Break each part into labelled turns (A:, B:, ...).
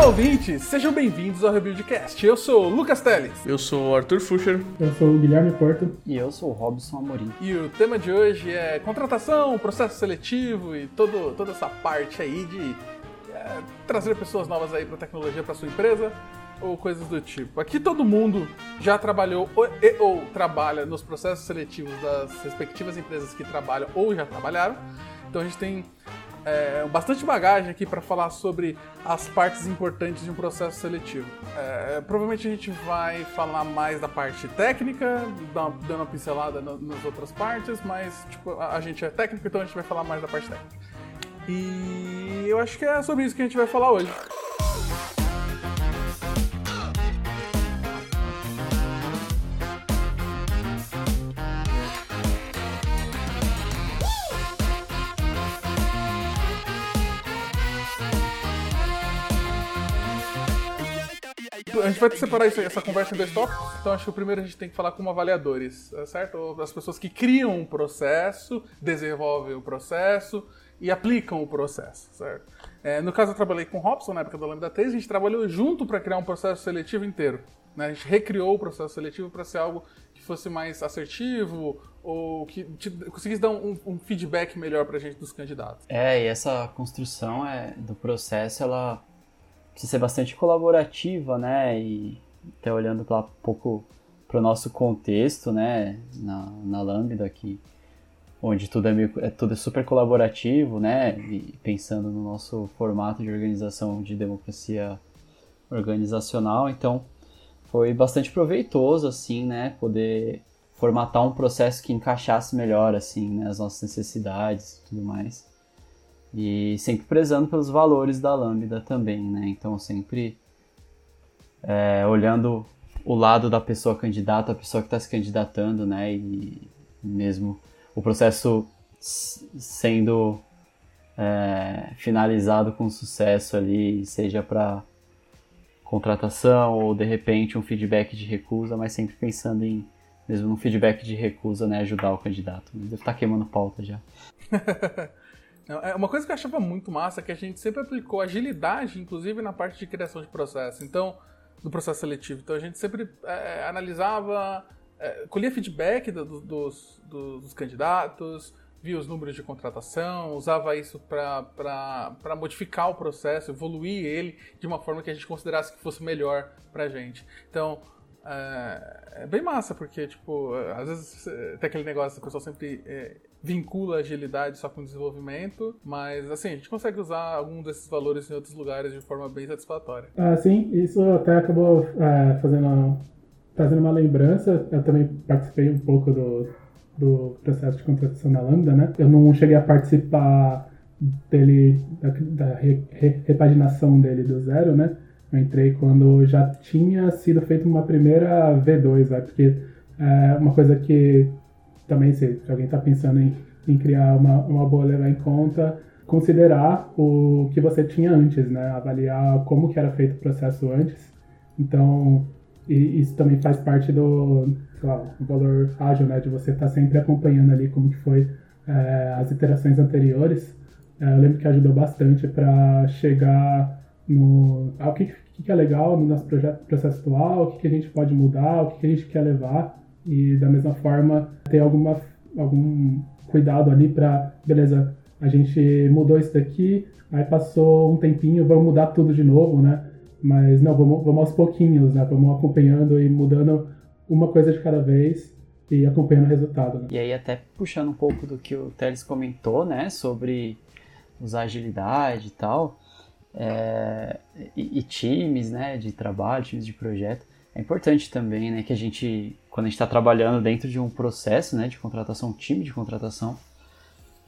A: Olá, ouvintes! Sejam bem-vindos ao Rebuildcast. Eu sou o Lucas Teles.
B: Eu sou o Arthur Fuscher.
C: Eu sou o Guilherme Porto.
D: E eu sou o Robson Amorim.
A: E o tema de hoje é contratação, processo seletivo e todo, toda essa parte aí de é, trazer pessoas novas aí para tecnologia para sua empresa ou coisas do tipo. Aqui todo mundo já trabalhou ou, e, ou trabalha nos processos seletivos das respectivas empresas que trabalham ou já trabalharam. Então a gente tem é, bastante bagagem aqui para falar sobre as partes importantes de um processo seletivo. É, provavelmente a gente vai falar mais da parte técnica, dando uma pincelada nas outras partes, mas tipo, a gente é técnico, então a gente vai falar mais da parte técnica. E eu acho que é sobre isso que a gente vai falar hoje. A gente vai separar essa conversa em dois tópicos. Então acho que o primeiro a gente tem que falar como avaliadores, é certo? As pessoas que criam um processo, desenvolvem o processo e aplicam o processo, certo? É, no caso eu trabalhei com o Robson na época do Lambda 3, a gente trabalhou junto para criar um processo seletivo inteiro. Né? A gente recriou o processo seletivo para ser algo que fosse mais assertivo ou que te, conseguisse dar um, um feedback melhor para a gente dos candidatos.
D: É, e essa construção é, do processo, ela precisa ser bastante colaborativa, né? E até olhando para um pouco para o nosso contexto, né? Na, na Lambda aqui, onde tudo é, meio, é tudo é super colaborativo, né? E pensando no nosso formato de organização de democracia organizacional, então foi bastante proveitoso assim, né? Poder formatar um processo que encaixasse melhor assim, né? As nossas necessidades e tudo mais. E sempre prezando pelos valores da Lambda também, né? Então sempre é, olhando o lado da pessoa candidata, a pessoa que está se candidatando, né? E mesmo o processo sendo é, finalizado com sucesso ali, seja para contratação ou de repente um feedback de recusa, mas sempre pensando em mesmo no feedback de recusa, né, ajudar o candidato. Deve estar tá queimando pauta já.
A: É uma coisa que eu achava muito massa é que a gente sempre aplicou agilidade, inclusive na parte de criação de processo. Então, do processo seletivo. Então a gente sempre é, analisava, é, colhia feedback do, do, dos, dos candidatos, via os números de contratação, usava isso para modificar o processo, evoluir ele de uma forma que a gente considerasse que fosse melhor para a gente. Então, é, é, bem massa, porque, tipo, às vezes tem aquele negócio, a pessoa sempre é, vincula agilidade só com desenvolvimento, mas assim, a gente consegue usar algum desses valores em outros lugares de forma bem satisfatória.
C: Ah, sim, isso até acabou é, fazendo, trazendo uma lembrança. Eu também participei um pouco do, do processo de contratação da Lambda, né? Eu não cheguei a participar dele, da, da re, re, repaginação dele do zero, né? Eu entrei quando já tinha sido feita uma primeira V2, né? Porque é uma coisa que também se, alguém está pensando em, em criar uma, uma boa levar em conta, considerar o que você tinha antes, né? Avaliar como que era feito o processo antes. Então, isso também faz parte do, lá, valor ágil, né? De você estar tá sempre acompanhando ali como que foi é, as iterações anteriores. É, eu lembro que ajudou bastante para chegar no ah, o que, que é legal no nosso projeto, processo atual, o que, que a gente pode mudar, o que, que a gente quer levar e da mesma forma ter alguma, algum cuidado ali para, beleza, a gente mudou isso daqui, aí passou um tempinho, vamos mudar tudo de novo, né? Mas não, vamos, vamos aos pouquinhos, né? Vamos acompanhando e mudando uma coisa de cada vez e acompanhando o resultado. Né?
D: E aí até puxando um pouco do que o Teles comentou, né? Sobre usar agilidade e tal, é, e, e, times, né? De trabalho, times de projeto. É importante também, né? Que a gente quando a gente está trabalhando dentro de um processo né, de contratação, um time de contratação,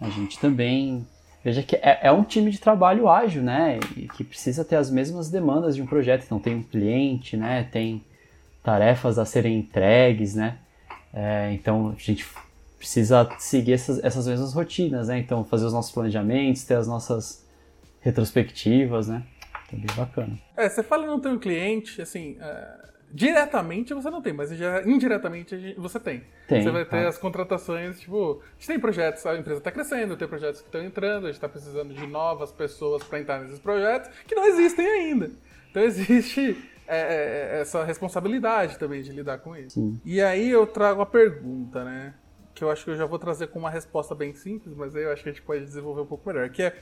D: a gente também veja que é, é, um time de trabalho ágil, né? E que precisa ter as mesmas demandas de um projeto. Então tem um cliente, né? Tem tarefas a serem entregues, né? É, então a gente precisa seguir essas, essas mesmas rotinas, né? Então fazer os nossos planejamentos, ter as nossas retrospectivas, né? Então bem bacana.
A: É, você fala não tem um cliente, assim, é Diretamente você não tem, mas já indiretamente você tem. tem você vai ter tá. as contratações, tipo, a gente tem projetos, a empresa está crescendo, tem projetos que estão entrando, a gente está precisando de novas pessoas para entrar nesses projetos que não existem ainda. Então existe é, é, é, essa responsabilidade também de lidar com isso.
D: Sim.
A: E aí eu trago a pergunta, né? Que eu acho que eu já vou trazer com uma resposta bem simples, mas aí eu acho que a gente pode desenvolver um pouco melhor. Que é,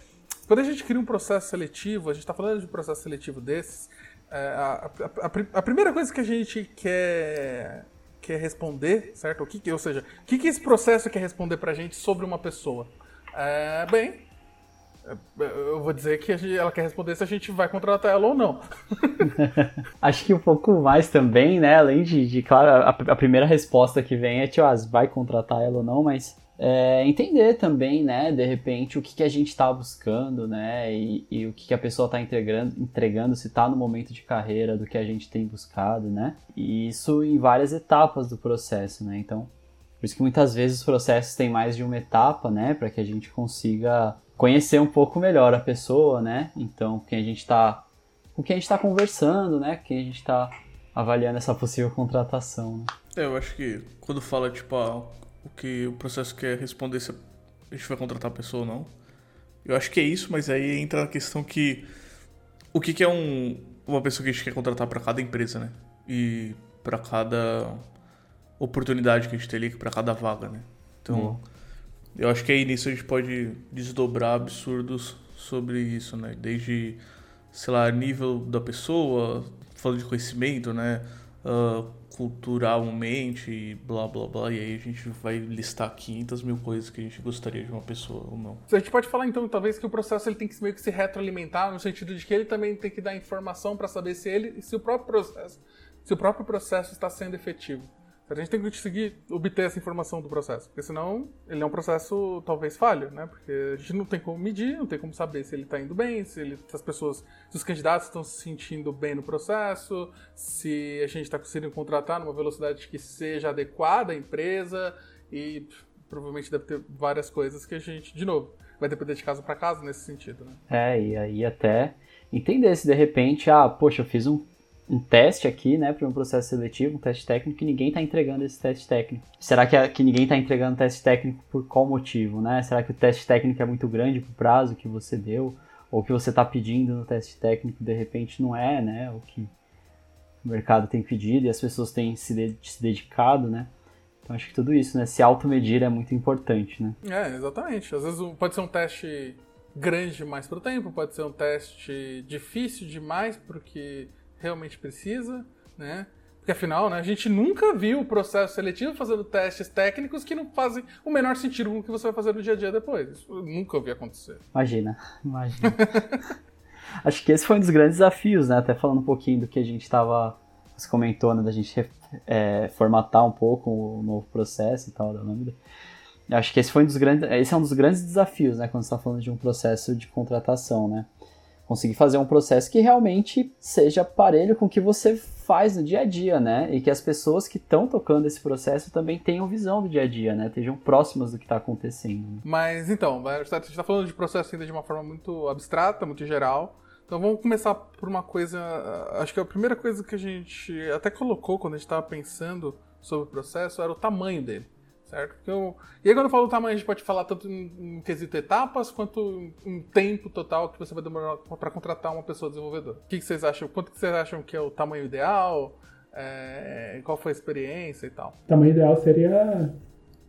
A: quando a gente cria um processo seletivo, a gente está falando de um processo seletivo desses, a, a, a, a, primeira coisa que a gente quer, quer responder, certo? O que, ou seja, o que, que esse processo quer responder para a gente sobre uma pessoa? É, bem, eu vou dizer que ela quer responder se a gente vai contratar ela ou não.
D: Acho que um pouco mais também, né? Além de, de claro, a, a, primeira resposta que vem é, tipo, ah, vai contratar ela ou não, mas é, entender também, né? De repente, o que, que a gente está buscando, né? E, e, o que, que a pessoa está entregando, entregando, se está no momento de carreira do que a gente tem buscado, né? E isso em várias etapas do processo, né? Então, por isso que muitas vezes os processos têm mais de uma etapa, né? Para que a gente consiga conhecer um pouco melhor a pessoa, né? Então, quem a gente está com quem a gente está conversando, né? Quem a gente está avaliando essa possível contratação. Né?
B: É, eu acho que quando fala tipo ah, o que o processo quer responder se a gente vai contratar a pessoa ou não, eu acho que é isso, mas aí entra a questão que o que, que é um, uma pessoa que a gente quer contratar para cada empresa, né? E para cada oportunidade que a gente tem ali, para cada vaga, né? Então, eu acho que aí nisso a gente pode desdobrar absurdos sobre isso, né? Desde, sei lá, nível da pessoa, falando de conhecimento, né? Uh, culturalmente, blá blá blá. E aí a gente vai listar 500 mil coisas que a gente gostaria de uma pessoa ou não.
A: A gente pode falar então, talvez, que o processo ele tem que meio que se retroalimentar, no sentido de que ele também tem que dar informação para saber se ele, se o próprio processo, se o próprio processo está sendo efetivo. A gente tem que conseguir obter essa informação do processo, porque senão ele é um processo talvez falho, né? Porque a gente não tem como medir, não tem como saber se ele está indo bem, se, ele, se as pessoas, se os candidatos estão se sentindo bem no processo, se a gente está conseguindo contratar numa velocidade que seja adequada à empresa e provavelmente deve ter várias coisas que a gente, de novo, vai depender de caso para caso nesse sentido, né?
D: É, e aí até entender se de repente, ah, poxa, eu fiz um um teste aqui, né, para um processo seletivo, um teste técnico, e ninguém está entregando esse teste técnico. Será que, que ninguém está entregando teste técnico por qual motivo, né? Será que o teste técnico é muito grande para o prazo que você deu, ou que você está pedindo no teste técnico de repente não é, né, o que o mercado tem pedido e as pessoas têm se, de, se dedicado, né? Então acho que tudo isso, né, se automedir é muito importante, né?
A: É, exatamente. Às vezes pode ser um teste grande demais para o tempo, pode ser um teste difícil demais porque realmente precisa, né? Porque afinal, né, a gente nunca viu o processo seletivo fazendo testes técnicos que não fazem o menor sentido com o que você vai fazer no dia a dia depois. Isso eu nunca ouvi acontecer.
D: Imagina, imagina. Acho que esse foi um dos grandes desafios, né? Até falando um pouquinho do que a gente estava. Você comentou, né? Da gente é, formatar um pouco o novo processo e tal da Lambda. Acho que esse foi um dos grandes. Esse é um dos grandes desafios, né? Quando você está falando de um processo de contratação, né? Conseguir fazer um processo que realmente seja parelho com o que você faz no dia a dia, né? E que as pessoas que estão tocando esse processo também tenham visão do dia a dia, né? Estejam próximas do que está acontecendo. Né?
A: Mas então, a gente está falando de processo ainda de uma forma muito abstrata, muito geral. Então vamos começar por uma coisa. Acho que a primeira coisa que a gente até colocou quando a gente estava pensando sobre o processo era o tamanho dele certo? Porque eu... E aí quando eu falo tamanho, a gente pode falar tanto em, em quesito etapas, quanto em tempo total que você vai demorar para contratar uma pessoa desenvolvedora. O que, vocês acham? Quanto que vocês acham que é o tamanho ideal? É... Qual foi a experiência e tal?
C: O tamanho ideal seria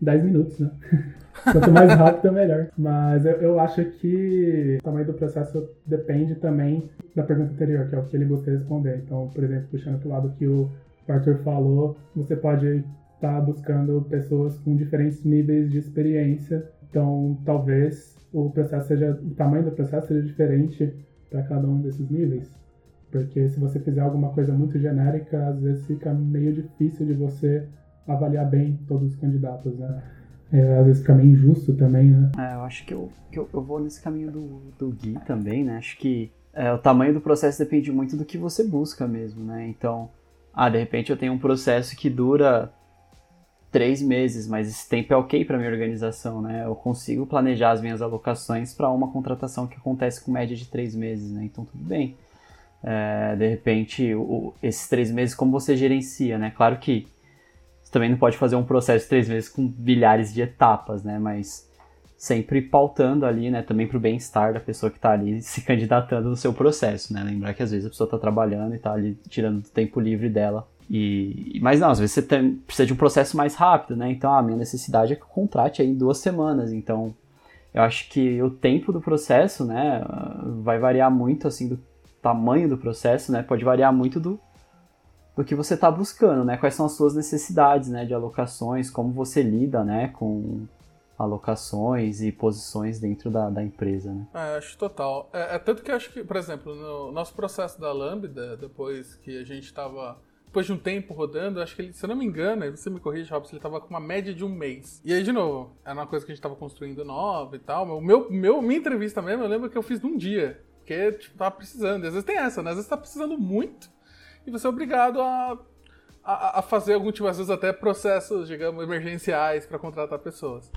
C: 10 minutos, né? Quanto mais rápido, melhor. Mas eu, eu, acho que o tamanho do processo depende também da pergunta anterior, que é o que ele gostaria de responder. Então, por exemplo, puxando para o lado que o Arthur falou, você pode está buscando pessoas com diferentes níveis de experiência. Então, talvez o processo seja, o tamanho do processo seja diferente para cada um desses níveis. Porque se você fizer alguma coisa muito genérica, às vezes fica meio difícil de você avaliar bem todos os candidatos, né? É, às vezes fica meio injusto também, né?
D: É, eu acho que eu, que eu, eu vou nesse caminho do, do Gui também, né? Acho que é, o tamanho do processo depende muito do que você busca mesmo, né? Então, ah, de repente eu tenho um processo que dura três meses, mas esse tempo é ok para minha organização, né? Eu consigo planejar as minhas alocações para uma contratação que acontece com média de três meses, né? Então tudo bem. É, de repente, o, esses três meses, como você gerencia, né? Claro que você também não pode fazer um processo de três meses com bilhares de etapas, né? Mas sempre pautando ali, né, também para o bem-estar da pessoa que está ali se candidatando no seu processo, né? Lembrar que às vezes a pessoa está trabalhando e está ali tirando o tempo livre dela. E, mas não, às vezes você tem, precisa de um processo mais rápido, né? Então a minha necessidade é que eu contrate aí em duas semanas. Então eu acho que o tempo do processo, né, vai variar muito assim do tamanho do processo, né? Pode variar muito do, do que você está buscando, né? Quais são as suas necessidades, né, de alocações, como você lida, né, com alocações e posições dentro da, da empresa, né?
A: É, acho total. É, é, tanto que acho que, por exemplo, no nosso processo da Lambda, depois que a gente estava depois de um tempo rodando, acho que ele, se eu não me engano, você me corrige, Robson, ele estava com uma média de um mês. E aí, de novo, era uma coisa que a gente estava construindo nova e tal. O meu, meu, minha entrevista mesmo, eu lembro que eu fiz num dia. Porque, tipo, tava precisando. E às vezes tem essa, né? Às vezes tá precisando muito e você é obrigado a, a, a fazer algum tipo, às vezes até processos, digamos, emergenciais para contratar pessoas.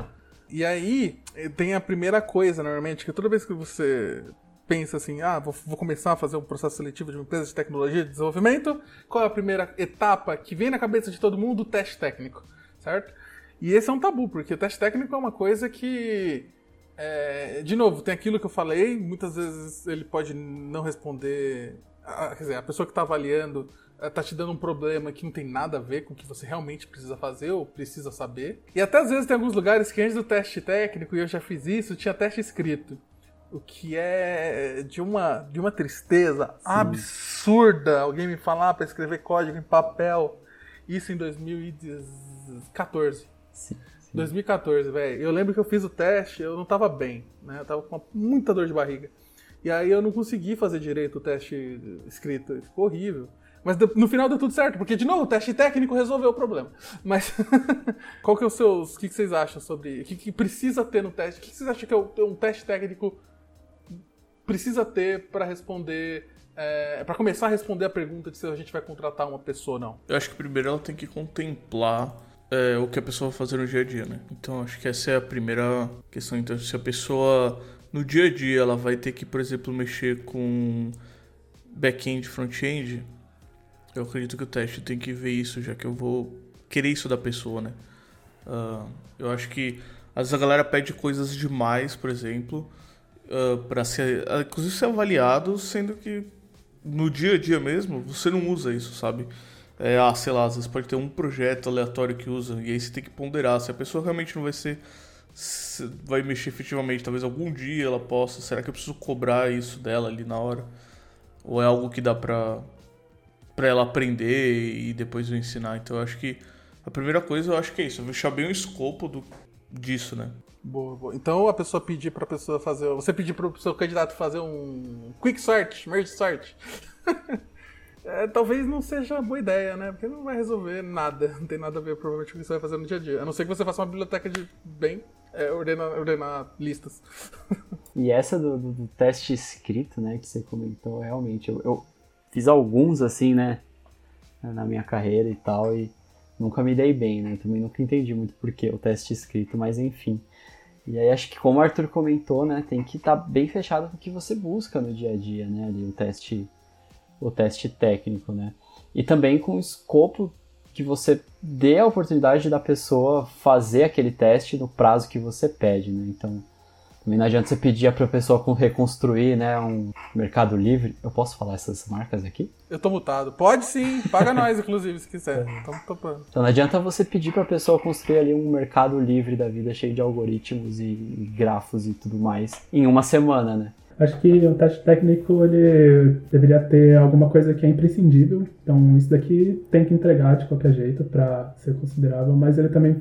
A: E aí tem a primeira coisa, normalmente, que toda vez que você pensa assim, ah, vou, vou, começar a fazer um processo seletivo de uma empresa de tecnologia de desenvolvimento, qual é a primeira etapa que vem na cabeça de todo mundo? O teste técnico, certo? E esse é um tabu, porque o teste técnico é uma coisa que, é, de novo, tem aquilo que eu falei, muitas vezes ele pode não responder, quer dizer, a pessoa que está avaliando eh, tá te dando um problema que não tem nada a ver com o que você realmente precisa fazer ou precisa saber. E até às vezes tem alguns lugares que antes do teste técnico, e eu já fiz isso, tinha teste escrito. O que é de uma, de uma tristeza Sim. absurda alguém me falar para escrever código em papel. Isso em 2014. Sim. 2014, velho. Eu lembro que eu fiz o teste, eu não tava bem, né? Eu tava com muita dor de barriga. E aí eu não consegui fazer direito o teste escrito. Ficou horrível. Mas no final deu tudo certo, porque, de novo, o teste técnico resolveu o problema. Mas qual que é os seus. O que, vocês acham sobre. O que, que precisa ter no teste? O que, vocês acham que é um teste técnico precisa ter para responder. É, para começar a responder a pergunta de se a gente vai contratar uma pessoa ou não?
B: Eu acho que primeiro ela tem que contemplar é, o que a pessoa vai fazer no dia a dia, né? Então acho que essa é a primeira questão. Então, se a pessoa no dia a dia ela vai ter que, por exemplo, mexer com back-end, front-end, eu acredito que o teste tem que ver isso, já que eu vou querer isso da pessoa, né? Uh, eu acho que às vezes a galera pede coisas demais, por exemplo, uh, ah, para ser, inclusive ser avaliado, sendo que no dia a dia mesmo você não usa isso, sabe? É, ah, sei lá, às vezes pode ter um projeto aleatório que usa, e aí você tem que ponderar se a pessoa realmente não vai ser. vai mexer efetivamente, talvez algum dia ela possa. Será que eu preciso cobrar isso dela ali na hora? Ou é algo que dá pra, para ela aprender e depois eu ensinar. Então eu acho que a primeira coisa eu acho que é isso, deixar bem o escopo do, disso, né?
A: Boa, boa. Então a pessoa pedir para a pessoa fazer, você pedir para o seu candidato fazer um quick sort, merge sort. é, talvez não seja boa ideia, né? Porque não vai resolver nada, não tem nada a ver provavelmente com o que você vai fazer no dia a dia. A não ser que você faça uma biblioteca de bem é, ordenar, ordenar listas.
D: e essa do, do, do, teste escrito, né, que você comentou, realmente, eu, eu Fiz alguns assim, né? Na minha carreira e tal, e nunca me dei bem, né? Também nunca entendi muito por que o teste escrito, mas enfim. E aí acho que como o Arthur comentou, né, tem que estar tá bem fechado com o que você busca no dia a dia, né, ali o teste o teste técnico, né? E também com o escopo que você dê a oportunidade da pessoa fazer aquele teste no prazo que você pede, né? Então, também não adianta você pedir para a pessoa reconstruir né, um mercado livre. Eu posso falar essas marcas aqui?
A: Eu tô mutado. Pode sim, paga nós, inclusive, se quiser. Estamos topando.
D: Então não adianta você pedir para a pessoa construir ali um mercado livre da vida cheio de algoritmos e, e grafos e tudo mais em uma semana, né?
C: Acho que o teste técnico ele deveria ter alguma coisa que é imprescindível. Então isso daqui tem que entregar de qualquer jeito para ser considerável, mas ele também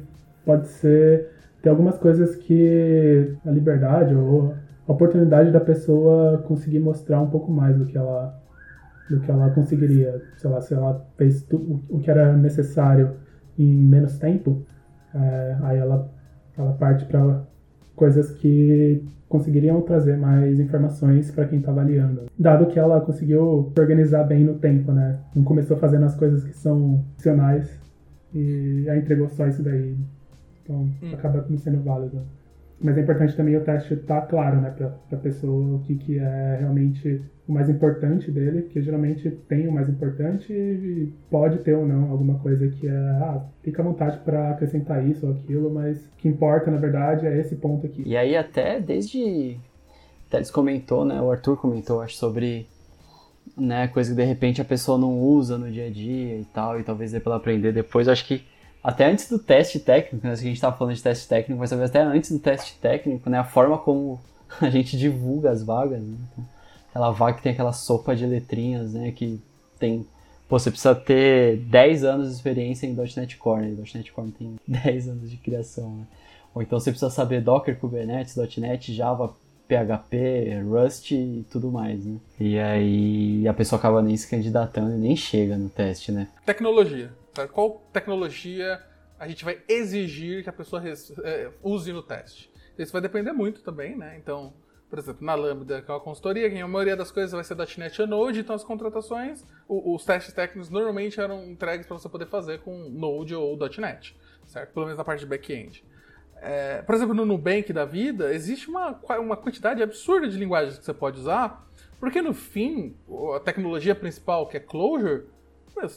C: pode ser tem algumas coisas que a liberdade ou a oportunidade da pessoa conseguir mostrar um pouco mais do que ela do que ela conseguiria, sei lá, se ela fez o que era necessário em menos tempo, é, aí ela ela parte para coisas que conseguiriam trazer mais informações para quem está avaliando. Dado que ela conseguiu se organizar bem no tempo, né? Não começou fazendo as coisas que são opcionais e aí entregou só isso daí então hum. acaba sendo válido. mas é importante também o teste estar tá claro, né, para a pessoa o que, que é realmente o mais importante dele, que geralmente tem o mais importante e pode ter ou não alguma coisa que é, ah, fica à vontade para acrescentar isso ou aquilo, mas o que importa, na verdade, é esse ponto aqui.
D: E aí até desde, até eles comentou, né, o Arthur comentou, acho, sobre né, coisa que de repente a pessoa não usa no dia a dia e tal, e talvez dê para ela aprender depois, acho que até antes do teste técnico, né? Se a gente estava falando de teste técnico, mas até antes do teste técnico, né? A forma como a gente divulga as vagas, né? Então, aquela vaga que tem aquela sopa de letrinhas, né? Que tem... Pô, você precisa ter 10 anos de experiência em .NET Core, né? .NET Core tem 10 anos de criação, né? Ou então você precisa saber Docker, Kubernetes, .NET, Java, PHP, Rust e tudo mais, né? E aí a pessoa acaba nem se candidatando e nem chega no teste, né?
A: Tecnologia. Qual tecnologia a gente vai exigir que a pessoa é, use no teste? Isso vai depender muito também, né? Então, por exemplo, na Lambda, que é uma consultoria, a maioria das coisas vai ser .NET e Node, então as contratações, os testes técnicos normalmente eram entregues para você poder fazer com Node ou .NET, certo? Pelo menos na parte de back-end. É, por exemplo, no Nubank da vida, existe uma, uma quantidade absurda de linguagens que você pode usar, porque no fim, a tecnologia principal, que é Clojure,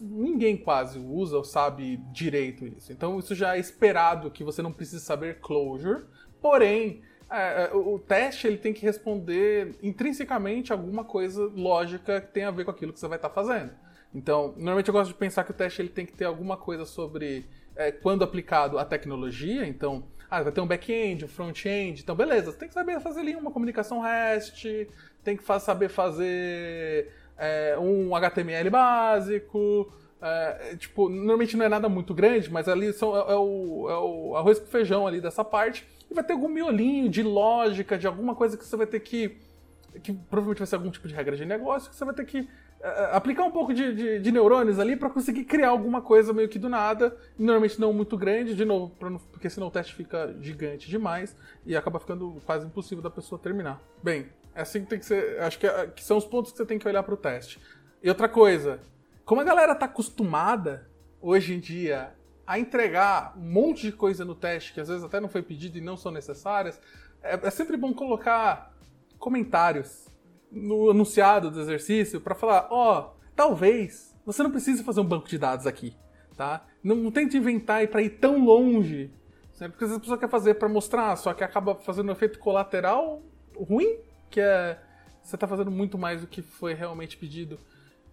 A: ninguém quase usa ou sabe direito isso. Então isso já é esperado que você não precise saber closure. Porém, é, é o teste ele tem que responder intrinsecamente alguma coisa lógica que tem a ver com aquilo que você vai estar fazendo. Então, normalmente eu gosto de pensar que o teste ele tem que ter alguma coisa sobre é, quando aplicado a tecnologia. Então, ah, vai ter um back-end, um front-end. Então, beleza, você tem que saber fazer ali uma comunicação REST, tem que saber fazer é, um HTML básico. É, tipo, normalmente não é nada muito grande, mas ali são, é, é, o, é o arroz com feijão ali dessa parte. E vai ter algum miolinho de lógica, de alguma coisa que você vai ter que. que provavelmente vai ser algum tipo de regra de negócio, que você vai ter que aplicar um pouco de, de, de neurônios ali para conseguir criar alguma coisa meio que do nada. Normalmente não muito grande, de novo, não, porque senão o teste fica gigante demais e acaba ficando quase impossível da pessoa terminar. Bem, é assim que tem que ser. Acho que, é, que são os pontos que você tem que olhar para o teste. E outra coisa, como a galera tá acostumada hoje em dia a entregar um monte de coisa no teste que às vezes até não foi pedido e não são necessárias, é, é sempre bom colocar comentários no anunciado do exercício para falar, ó, oh, talvez você não precise fazer um banco de dados aqui, tá? Não, não tente inventar e para ir tão longe, certo? porque a pessoa quer fazer para mostrar, só que acaba fazendo um efeito colateral ruim que é você está fazendo muito mais do que foi realmente pedido.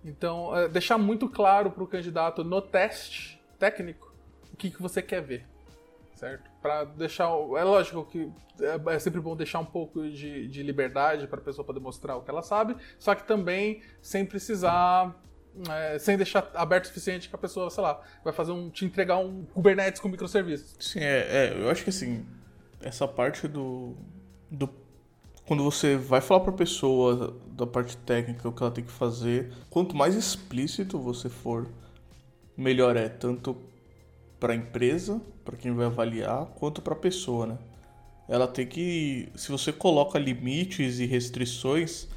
A: Então, é, deixar muito claro para o candidato no teste técnico o que, que você quer ver, certo? Para deixar. É lógico que é, é, sempre bom deixar um pouco de, de liberdade para a pessoa poder mostrar o que ela sabe, só que também sem precisar. É, sem deixar aberto o suficiente que a pessoa, sei lá, vai fazer um. te entregar um Kubernetes com microserviços.
B: Sim, é, é eu acho que assim, essa parte do, do quando você vai falar para a pessoa da parte técnica o que ela tem que fazer, quanto mais explícito você for, melhor é, tanto para a empresa, para quem vai avaliar, quanto para a pessoa, né? Ela tem que, se você coloca limites e restrições,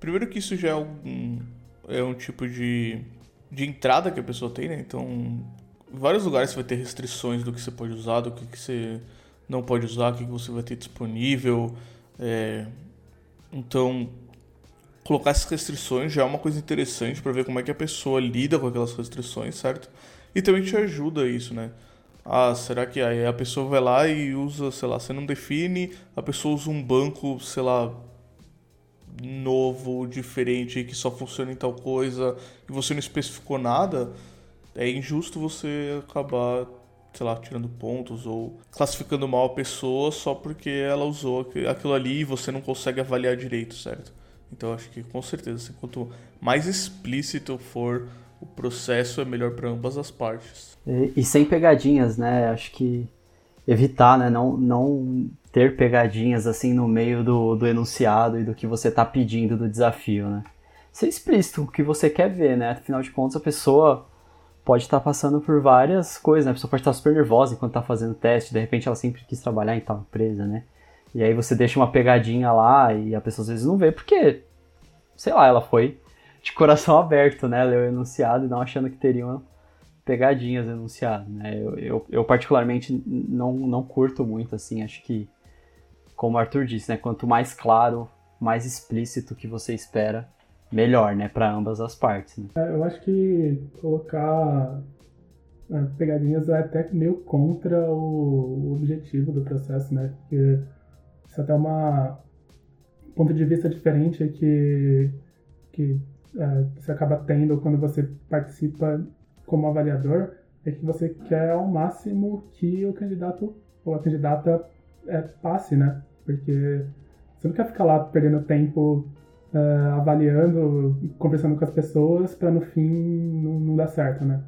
B: primeiro que isso já é um, é um tipo de, de entrada que a pessoa tem, né? Então, vários lugares você vai ter restrições do que você pode usar, do que, que você não pode usar, o que, que você vai ter disponível. É, então, colocar essas restrições já é uma coisa interessante para ver como é que a pessoa lida com aquelas restrições, certo? E também te ajuda isso, né? Ah, será que aí a pessoa vai lá e usa, sei lá, você não define, a pessoa usa um banco, sei lá, novo, diferente, que só funciona em tal coisa, e você não especificou nada, é injusto você acabar sei lá, tirando pontos ou classificando mal a pessoa só porque ela usou aquilo ali e você não consegue avaliar direito, certo? Então acho que com certeza, assim, quanto mais explícito for o processo, é melhor para ambas as partes.
D: E, e, sem pegadinhas, né? Acho que evitar, né? Não, não ter pegadinhas assim no meio do, do enunciado e do que você está pedindo do desafio, né? Ser explícito, o que você quer ver, né? Afinal de contas, a pessoa pode estar passando por várias coisas, né? A pessoa pode estar super nervosa enquanto está fazendo teste, de repente ela sempre quis trabalhar em tal empresa, né? E aí você deixa uma pegadinha lá e a pessoa às vezes não vê, porque, sei lá, ela foi de coração aberto, né? Leu o enunciado e não achando que teriam pegadinhas enunciado, né? Eu, eu, eu, particularmente não, não curto muito, assim, acho que como o Arthur disse, né? Quanto mais claro, mais explícito que você espera, melhor, né? Para ambas as partes. Né?
C: É, eu acho que colocar é, pegadinhas é até meio contra o, objetivo do processo, né? Porque isso é até uma um ponto de vista diferente que, que é, você acaba tendo quando você participa como avaliador, é que você quer ao máximo que o candidato ou a candidata é, passe, né? Porque você não quer ficar lá perdendo tempo uh, avaliando, conversando com as pessoas para no fim não, não, dar certo, né?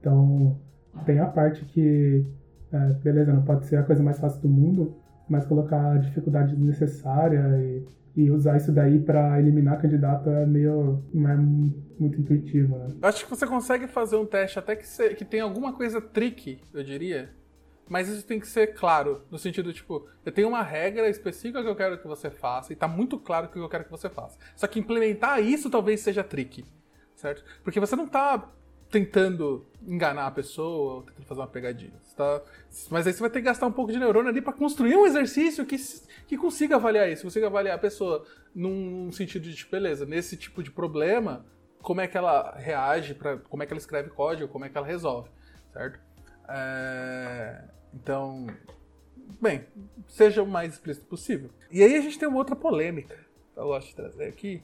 C: Então tem a parte que, uh, beleza, não pode ser a coisa mais fácil do mundo, mas colocar dificuldade desnecessária e, e usar isso daí para eliminar candidato é meio não é muito intuitivo, né?
A: Acho que você consegue fazer um teste até que, se, que tem alguma coisa tricky, eu diria mas isso tem que ser claro, no sentido, tipo, eu tenho uma regra específica que eu quero que você faça, e tá muito claro o que eu quero que você faça. Só que implementar isso talvez seja tricky, certo? Porque você não tá tentando enganar a pessoa, ou tentando fazer uma pegadinha. Tá... Mas aí você vai ter que gastar um pouco de neurônio ali para construir um exercício que, que consiga avaliar isso, consiga avaliar a pessoa num sentido de, tipo, beleza, nesse tipo de problema, como é que ela reage, pra, como é que ela escreve código, como é que ela resolve, certo? É... Então, bem, seja o mais explícito possível. E aí a gente tem uma outra polêmica que eu gosto de trazer aqui,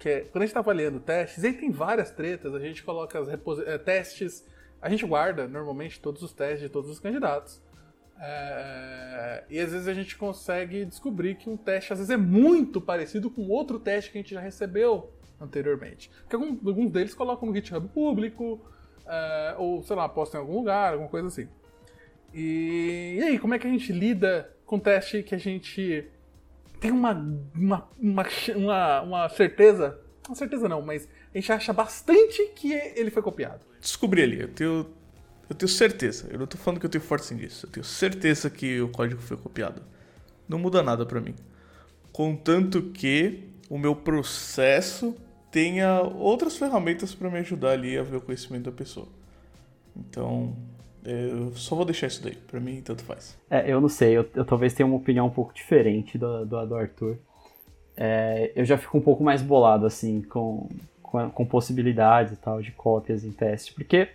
A: que é quando a gente está avaliando testes, aí tem várias tretas, a gente coloca as é, testes, a gente guarda normalmente todos os testes de todos os candidatos. É, e às vezes a gente consegue descobrir que um teste às vezes é muito parecido com outro teste que a gente já recebeu anteriormente. Porque alguns, alguns deles colocam no GitHub público, é, ou sei lá, postam em algum lugar, alguma coisa assim. E, e aí, como é que a gente lida com teste que a gente tem uma, uma, uma, uma, certeza? Uma certeza não, mas a gente acha bastante que ele foi copiado.
B: Descobri ali, eu tenho, eu tenho certeza. Eu não tô falando que eu tenho força nisso. Eu tenho certeza que o código foi copiado. Não muda nada para mim. Contanto que o meu processo tenha outras ferramentas para me ajudar ali a ver o conhecimento da pessoa. Então, eu só vou deixar isso daí. Pra mim, tanto faz.
D: É, eu não sei. Eu, eu talvez tenha uma opinião um pouco diferente do, do, do Arthur. É, eu já fico um pouco mais bolado, assim, com, com, com possibilidades e tal de cópias em teste. Porque,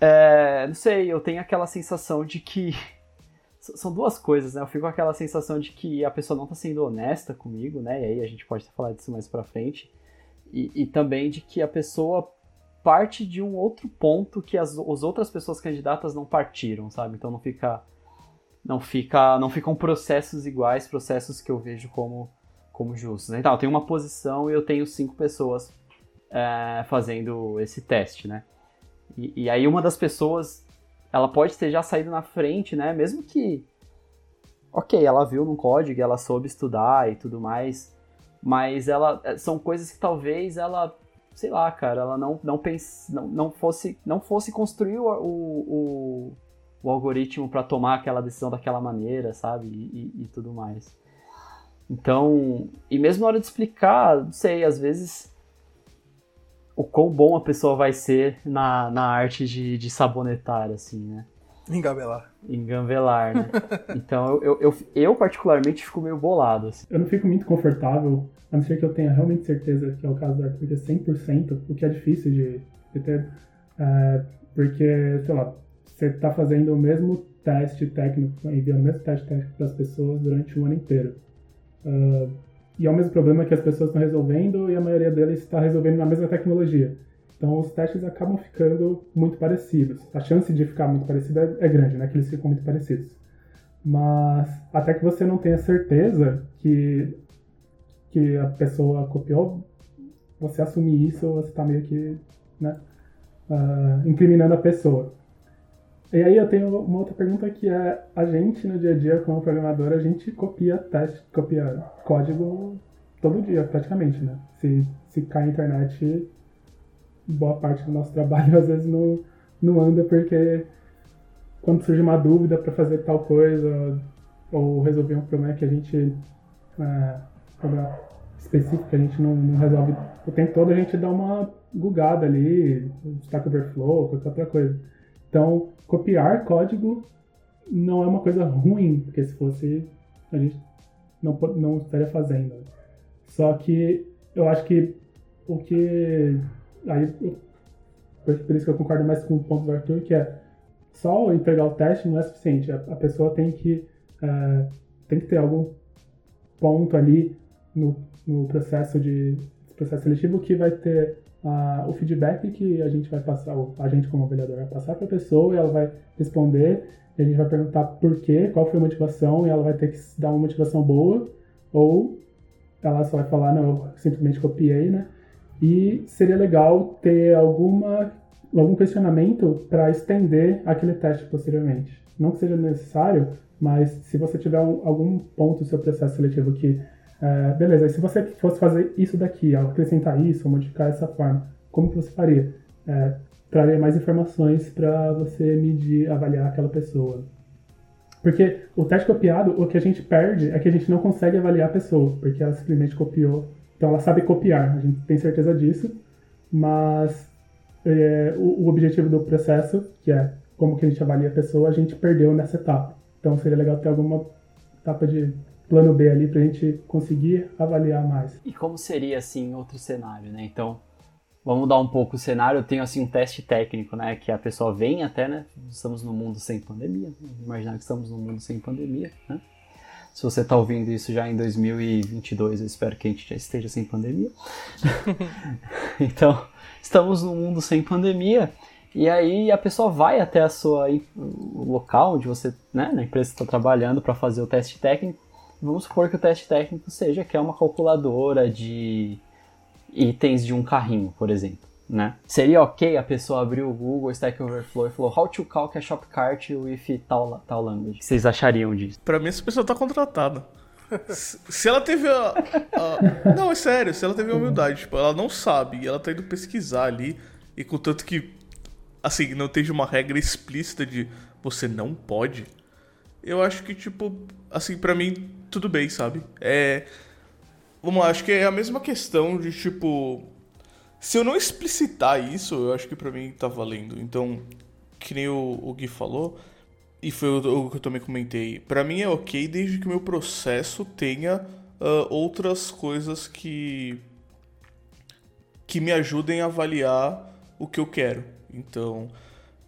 D: é, não sei, eu tenho aquela sensação de que... São duas coisas, né? Eu fico com aquela sensação de que a pessoa não tá sendo honesta comigo, né? E aí a gente pode falar disso mais pra frente. E, e também de que a pessoa parte de um outro ponto que as, as outras pessoas candidatas não partiram, sabe? Então não fica não fica não ficam processos iguais, processos que eu vejo como como justos. Então, eu tenho uma posição e eu tenho cinco pessoas é, fazendo esse teste, né? E, e, aí uma das pessoas, ela pode ter já saído na frente, né? Mesmo que, ok, ela viu no código, ela soube estudar e tudo mais, mas ela é, são coisas que talvez ela sei lá, cara, ela não, não, pense, não, não, fosse, não fosse construir o, o, o algoritmo para tomar aquela decisão daquela maneira, sabe? E, e, e, tudo mais. Então, e mesmo na hora de explicar, não sei, às vezes o quão bom a pessoa vai ser na, na arte de, de sabonetar, assim, né?
A: Engambelar.
D: Engambelar, né? então eu, eu, eu, particularmente fico meio bolado. Assim.
C: Eu não fico muito confortável, a não ser que eu tenha realmente certeza que é o caso do Arthur, que é 100%, o que é difícil de, de ter. É, porque, sei lá, você está fazendo o mesmo teste técnico, enviando o mesmo teste técnico para as pessoas durante um ano inteiro. Uh, e é o mesmo problema que as pessoas estão resolvendo e a maioria deles está resolvendo na mesma tecnologia. Então os testes acabam ficando muito parecidos. A chance de ficar muito parecido é, é grande, né? Que eles ficam muito parecidos. Mas até que você não tenha certeza que, que a pessoa copiou, você assumir isso, você está meio que né, uh, incriminando a pessoa. E aí eu tenho uma outra pergunta que é, a gente no dia a dia como programador, a gente copia teste, copia código todo dia praticamente, né? Se, se cai a internet, boa parte do nosso trabalho às vezes não, não anda porque quando surge uma dúvida para fazer tal coisa ou resolver um problema que a gente é, específico que a gente não, não, resolve o tempo todo, a gente dá uma gugada ali, Stack Overflow, qualquer outra coisa. Então, copiar código não é uma coisa ruim, porque se fosse, a gente não, não estaria fazendo. Só que eu acho que o que. Aí, por isso que eu concordo mais com o ponto do Arthur, que é só entregar o teste não é suficiente. A, a pessoa tem que, é, tem que ter algum ponto ali no, no processo de processo seletivo que vai ter uh, o feedback que a gente vai passar, a gente como avaliador vai passar para a pessoa e ela vai responder, e a gente vai perguntar por quê, qual foi a motivação, e ela vai ter que dar uma motivação boa, ou ela só vai falar, não, eu simplesmente copiei, né? E seria legal ter alguma, algum questionamento para estender aquele teste posteriormente. Não que seja necessário, mas se você tiver um, algum ponto do seu processo seletivo que é, beleza, se você fosse fazer isso daqui, acrescentar isso, modificar essa forma, como que você faria? É, traria mais informações para você medir, avaliar aquela pessoa. Porque o teste copiado, o que a gente perde é que a gente não consegue avaliar a pessoa, porque ela simplesmente copiou. Então ela sabe copiar, a gente tem certeza disso, mas é, o, o, objetivo do processo, que é como que a gente avalia a pessoa, a gente perdeu nessa etapa. Então seria legal ter alguma etapa de plano B ali para a gente conseguir avaliar mais.
D: E como seria assim outro cenário, né? Então, vamos mudar um pouco o cenário. Eu tenho assim um teste técnico, né? Que a pessoa vem até, né? Estamos no mundo sem pandemia. Imaginar que estamos no mundo sem pandemia, né? Se você está ouvindo isso já em 2022, eu espero que a gente já esteja sem pandemia. então, estamos no mundo sem pandemia. E aí a pessoa vai até a sua o local onde você, né, na empresa está trabalhando para fazer o teste técnico Vamos supor que o teste técnico seja que é uma calculadora de itens de um carrinho, por exemplo. Né? Seria ok a pessoa abrir o Google Stack Overflow e falou How to calc a shop cart with tal, tal language? O que vocês achariam disso?
B: Pra mim, essa pessoa tá contratada. se ela teve a, a, Não, é sério, se ela teve a humildade, tipo, ela não sabe e ela tá indo pesquisar ali, e contanto que, assim, não esteja uma regra explícita de você não pode, eu acho que, tipo, assim, para mim, tudo bem, sabe? É. Vamos lá, acho que é a mesma questão de, tipo. Se eu não explicitar isso, eu acho que para mim tá valendo. Então, que nem o, o Gui falou, e foi o, o que eu também comentei. para mim é ok desde que o meu processo tenha uh, outras coisas que. que me ajudem a avaliar o que eu quero. Então,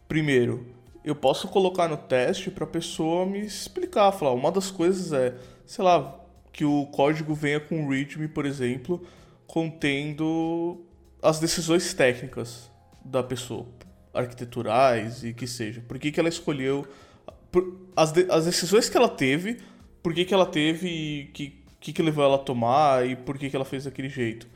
B: primeiro, eu posso colocar no teste para a pessoa me explicar, falar, uma das coisas é, sei lá, que o código venha com readme, por exemplo, contendo as decisões técnicas da pessoa, arquiteturais e que seja. Por que, que ela escolheu as, de, as decisões que ela teve, por que, que ela teve e que, que, que levou ela a tomar e por que, que ela fez daquele jeito.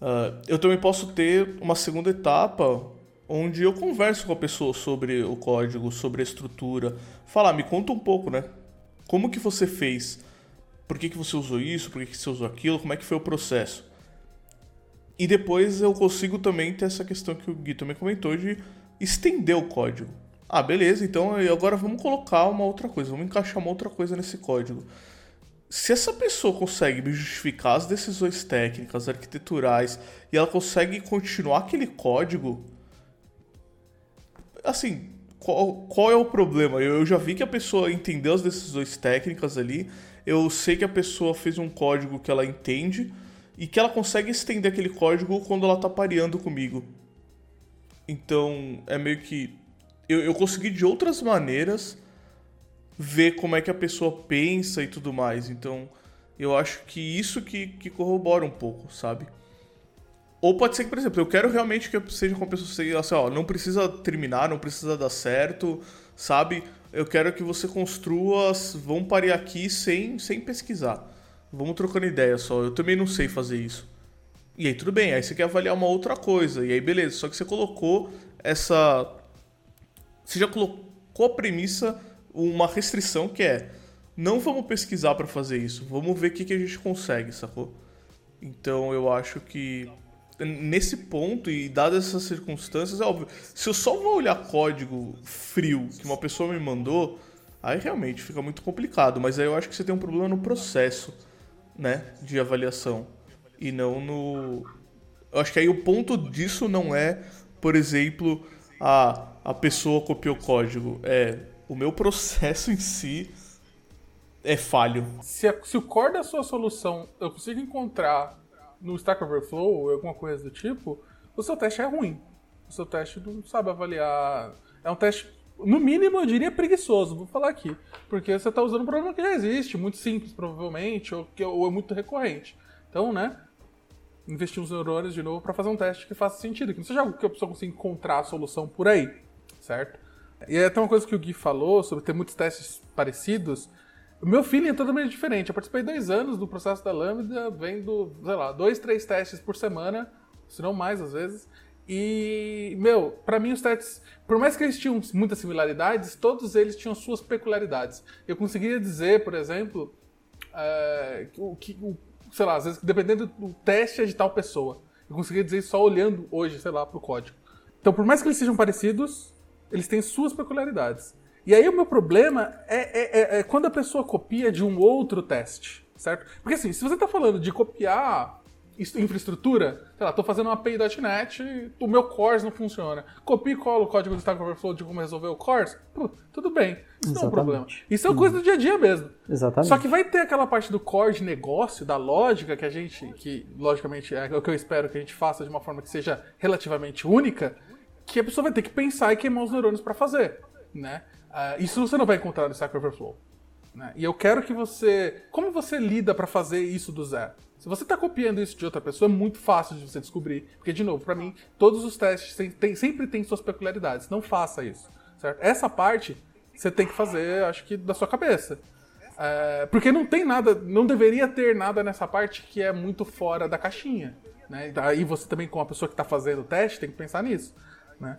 B: Uh, eu também posso ter uma segunda etapa onde eu converso com a pessoa sobre o código, sobre a estrutura, falar, me conta um pouco, né? Como que você fez? Por que, que você usou isso? Por que, que você usou aquilo? Como é que foi o processo? E depois eu consigo também ter essa questão que o Gui também comentou de estender o código. Ah, beleza, então agora vamos colocar uma outra coisa, vamos encaixar uma outra coisa nesse código. Se essa pessoa consegue me justificar as decisões técnicas, arquiteturais, e ela consegue continuar aquele código, assim, qual, qual é o problema? Eu, eu já vi que a pessoa entendeu as decisões técnicas ali, eu sei que a pessoa fez um código que ela entende e que ela consegue estender aquele código quando ela tá pareando comigo. Então, é meio que. Eu, eu consegui de outras maneiras ver como é que a pessoa pensa e tudo mais. Então, eu acho que isso que, que corrobora um pouco, sabe? Ou pode ser que, por exemplo, eu quero realmente que seja com a pessoa assim, ó, não precisa terminar, não precisa dar certo, sabe? Eu quero que você construa, vamos parar aqui sem, sem pesquisar. Vamos trocando ideia só. Eu também não sei fazer isso. E aí tudo bem, aí você quer avaliar uma outra coisa. E aí beleza, só que você colocou essa. Você já colocou a premissa, uma restrição que é não vamos pesquisar para fazer isso, vamos ver o que, que a gente consegue, sacou? Então eu acho que nesse ponto e dadas essas circunstâncias, é óbvio, se eu só vou olhar código frio que uma pessoa me mandou, aí realmente fica muito complicado, mas aí eu acho que você tem um problema no processo, né, de avaliação e não no eu acho que aí o ponto disso não é, por exemplo, a a pessoa copiou código, é o meu processo em si é falho.
A: Se, a, se o core da sua solução eu consigo encontrar no Stack Overflow ou alguma coisa do tipo, o seu teste é ruim. O seu teste não sabe avaliar. É um teste, no mínimo, eu diria preguiçoso, vou falar aqui. Porque você está usando um problema que já existe, muito simples, provavelmente, ou, que, ou é muito recorrente. Então, né? Investir uns neurônios de novo para fazer um teste que faça sentido, que não seja algo que a pessoa consiga encontrar a solução por aí, certo? E é até uma coisa que o Gui falou sobre ter muitos testes parecidos. O meu feeling é totalmente diferente. Eu participei dois anos do processo da Lambda, vendo, sei lá, dois, três testes por semana, se não mais às vezes. E, meu, para mim os testes, por mais que eles tinham muitas similaridades, todos eles tinham suas peculiaridades. Eu conseguiria dizer, por exemplo, é, o que, sei lá, às vezes dependendo do teste é de tal pessoa. Eu conseguiria dizer só olhando hoje, sei lá, pro código. Então, por mais que eles sejam parecidos, eles têm suas peculiaridades. E aí o meu problema é, é, é, é quando a pessoa copia de um outro teste, certo? Porque assim, se você está falando de copiar infraestrutura, sei lá, estou fazendo uma API.NET, o meu CORS não funciona. Copio e colo o código do Stack Overflow de como resolver o CORS, pô, tudo bem. Isso Exatamente. não é um problema. Isso é uma coisa do dia a dia mesmo.
D: Exatamente.
A: Só que vai ter aquela parte do core de negócio, da lógica que a gente, que logicamente é o que eu espero que a gente faça de uma forma que seja relativamente única, que a pessoa vai ter que pensar e queimar os neurônios para fazer, né? Uh, isso você não vai encontrar no Stack Overflow. Né? E eu quero que você... Como você lida para fazer isso do zero? Se você está copiando isso de outra pessoa, é muito fácil de você descobrir. Porque, de novo, para mim, todos os testes tem, tem, sempre têm suas peculiaridades. Não faça isso, certo? Essa parte você tem que fazer, acho que, da sua cabeça. É, porque não tem nada, não deveria ter nada nessa parte que é muito fora da caixinha. Né? Aí você também, como a pessoa que está fazendo o teste, tem que pensar nisso. Né?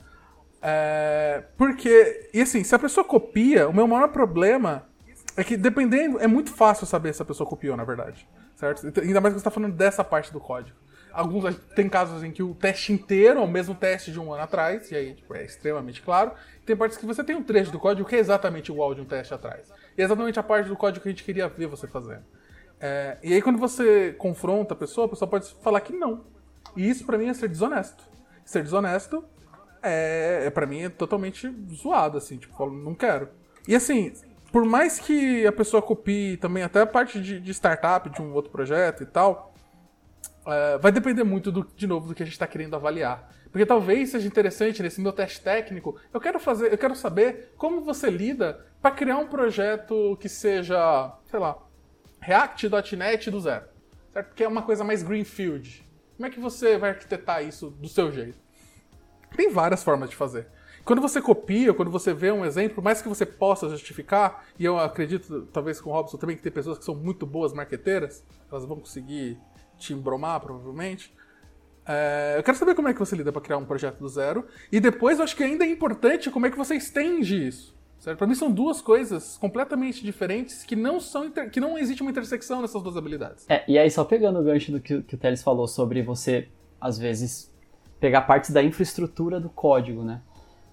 A: É, porque, e assim, se a pessoa copia, o meu maior problema é que dependendo, é muito fácil saber se a pessoa copiou, na verdade. Certo? Então, ainda mais que você está falando dessa parte do código. Alguns tem casos em que o teste inteiro é o mesmo teste de um ano atrás, e aí tipo, é extremamente claro. Tem partes que você tem um trecho do código que é exatamente igual de um teste atrás. E é exatamente a parte do código que a gente queria ver você fazendo. É, e aí quando você confronta a pessoa, a pessoa pode falar que não. E isso para mim é ser desonesto. Ser desonesto é, é para mim é totalmente zoado, assim, tipo, não quero. E assim, por mais que a pessoa copie também até a parte de, de startup de um outro projeto e tal, é, vai depender muito, do, de novo, do que a gente está querendo avaliar. Porque talvez seja interessante nesse meu teste técnico, eu quero fazer, eu quero saber como você lida para criar um projeto que seja, sei lá, React.NET do zero. Certo? Que é uma coisa mais greenfield. Como é que você vai arquitetar isso do seu jeito? Tem várias formas de fazer. Quando você copia, quando você vê um exemplo, mais que você possa justificar, e eu acredito, talvez com o Robson também, que tem pessoas que são muito boas marqueteiras, elas vão conseguir te embromar, provavelmente. É, eu quero saber como é que você lida para criar um projeto do zero. E depois eu acho que ainda é importante como é que você estende isso. Para mim são duas coisas completamente diferentes que não são que não existe uma intersecção nessas duas habilidades.
D: É, e aí só pegando o gancho do que, que o Teles falou sobre você às vezes pegar partes da infraestrutura do código, né?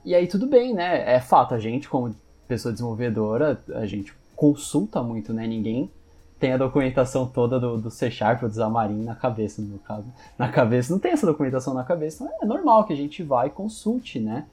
D: E aí tudo bem, né? É fato, a gente, como pessoa desenvolvedora, a gente consulta muito, né? Ninguém tem a documentação toda do, do C Sharp ou do Xamarin na cabeça, no caso. Na cabeça, não tem essa documentação na cabeça, então é normal que a gente vá e consulte, né?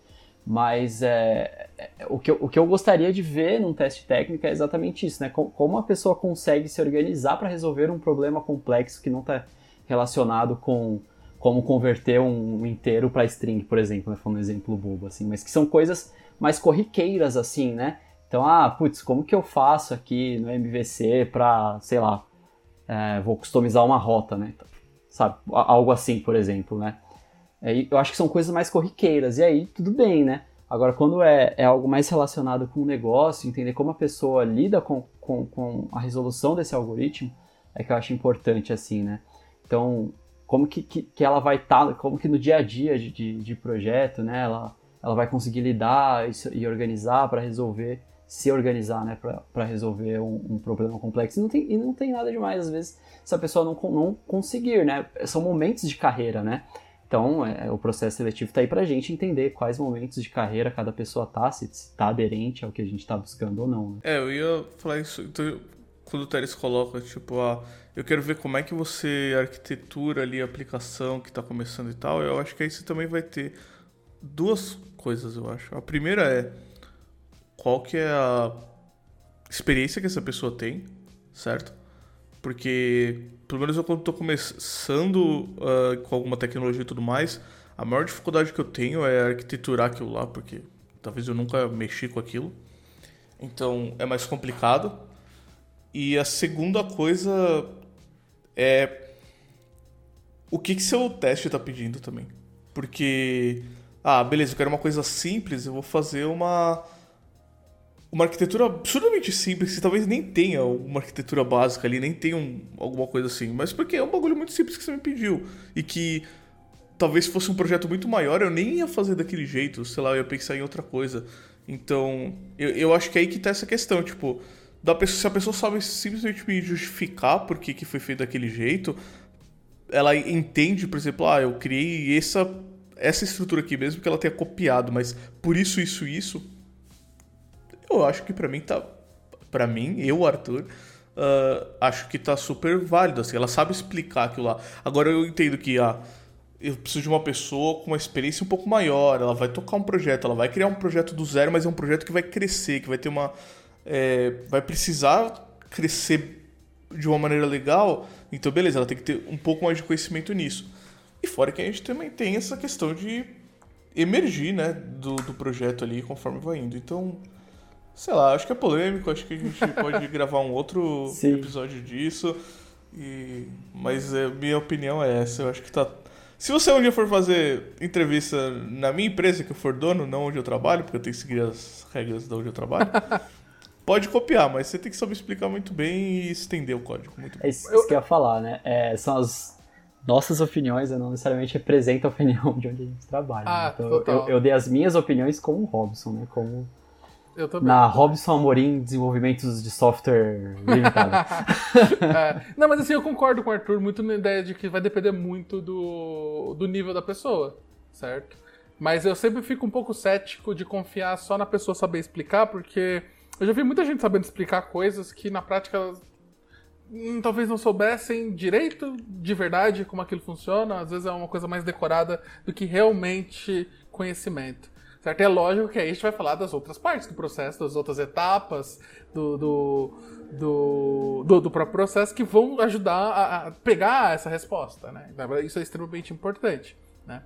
D: Mas é, é, o, que eu, o que eu gostaria de ver num teste técnico é exatamente isso, né? Como a pessoa consegue se organizar para resolver um problema complexo que não está relacionado com como converter um inteiro para string, por exemplo, né? Foi um exemplo bobo, assim, mas que são coisas mais corriqueiras, assim, né? Então, ah, putz, como que eu faço aqui no MVC para, sei lá, é, vou customizar uma rota, né? Sabe? Algo assim, por exemplo, né? Eu acho que são coisas mais corriqueiras, e aí tudo bem, né? Agora, quando é, é algo mais relacionado com o negócio, entender como a pessoa lida com, com, com a resolução desse algoritmo, é que eu acho importante, assim, né? Então, como que, que, que ela vai estar, tá, como que no dia a dia de, de, de, projeto, né, ela, ela vai conseguir lidar e, e organizar para resolver, se organizar, né, para resolver um, um, problema complexo. E não, tem, e não tem nada demais, às vezes, se a pessoa não, não conseguir, né, são momentos de carreira, né, então, é, o processo seletivo está aí para a gente entender quais momentos de carreira cada pessoa está, se está aderente ao que a gente está buscando ou não. Né?
B: É, eu ia falar isso. Então, quando o Teres coloca, tipo, a, eu quero ver como é que você arquitetura ali a aplicação que está começando e tal, eu acho que aí você também vai ter duas coisas, eu acho. A primeira é qual que é a experiência que essa pessoa tem, certo? Porque, pelo menos eu quando estou começando uh, com alguma tecnologia e tudo mais, a maior dificuldade que eu tenho é arquiteturar aquilo lá, porque talvez eu nunca mexi com aquilo. Então é mais complicado. E a segunda coisa é o que, que seu teste está pedindo também. Porque, ah, beleza, eu quero uma coisa simples, eu vou fazer uma uma arquitetura absurdamente simples, que talvez nem tenha uma arquitetura básica ali, nem tenha um, alguma coisa assim, mas porque é um bagulho muito simples que você me pediu. E que talvez fosse um projeto muito maior, eu nem ia fazer daquele jeito, sei lá, eu ia pensar em outra coisa. Então, eu, eu acho que é aí que tá essa questão, tipo, da pessoa, se a pessoa sabe simplesmente me justificar por que, que foi feito daquele jeito, ela entende, por exemplo, ah, eu criei essa, essa estrutura aqui mesmo que ela tenha copiado, mas por isso, isso, isso, eu acho que para mim tá. para mim, eu, Arthur, uh, acho que tá super válido. Assim, ela sabe explicar aquilo lá. Agora eu entendo que ah, eu preciso de uma pessoa com uma experiência um pouco maior. Ela vai tocar um projeto, ela vai criar um projeto do zero, mas é um projeto que vai crescer, que vai ter uma. É, vai precisar crescer de uma maneira legal. Então, beleza, ela tem que ter um pouco mais de conhecimento nisso. E fora que a gente também tem essa questão de emergir, né, do, do projeto ali conforme vai indo. Então, Sei lá, acho que é polêmico, acho que a gente pode gravar um outro Sim. episódio disso. E... Mas é, minha opinião é essa, eu acho que tá. Se você um dia for fazer entrevista na minha empresa que eu for dono, não onde eu trabalho, porque eu tenho que seguir as regras de onde eu trabalho, pode copiar, mas você tem que saber explicar muito bem e estender o código muito bem.
D: É isso, isso que eu ia falar, né? É, são as nossas opiniões não necessariamente representam a opinião de onde a gente trabalha.
A: Ah,
D: né? Então
A: eu,
D: eu, dei as minhas opiniões como Robson, né? Como
A: eu também.
D: Na Robson Amorim Desenvolvimentos de Software Limitado.
A: é, não, mas assim, eu concordo com o Arthur muito na ideia de que vai depender muito do, do nível da pessoa, certo? Mas eu sempre fico um pouco cético de confiar só na pessoa saber explicar, porque eu já vi muita gente sabendo explicar coisas que na prática hum, talvez não soubessem direito de verdade como aquilo funciona. Às vezes é uma coisa mais decorada do que realmente conhecimento. Certo? É lógico que aí a gente vai falar das outras partes do processo, das outras etapas do, do, do, do, do próprio processo que vão ajudar a, a, pegar essa resposta. Né? Isso é extremamente importante. Né?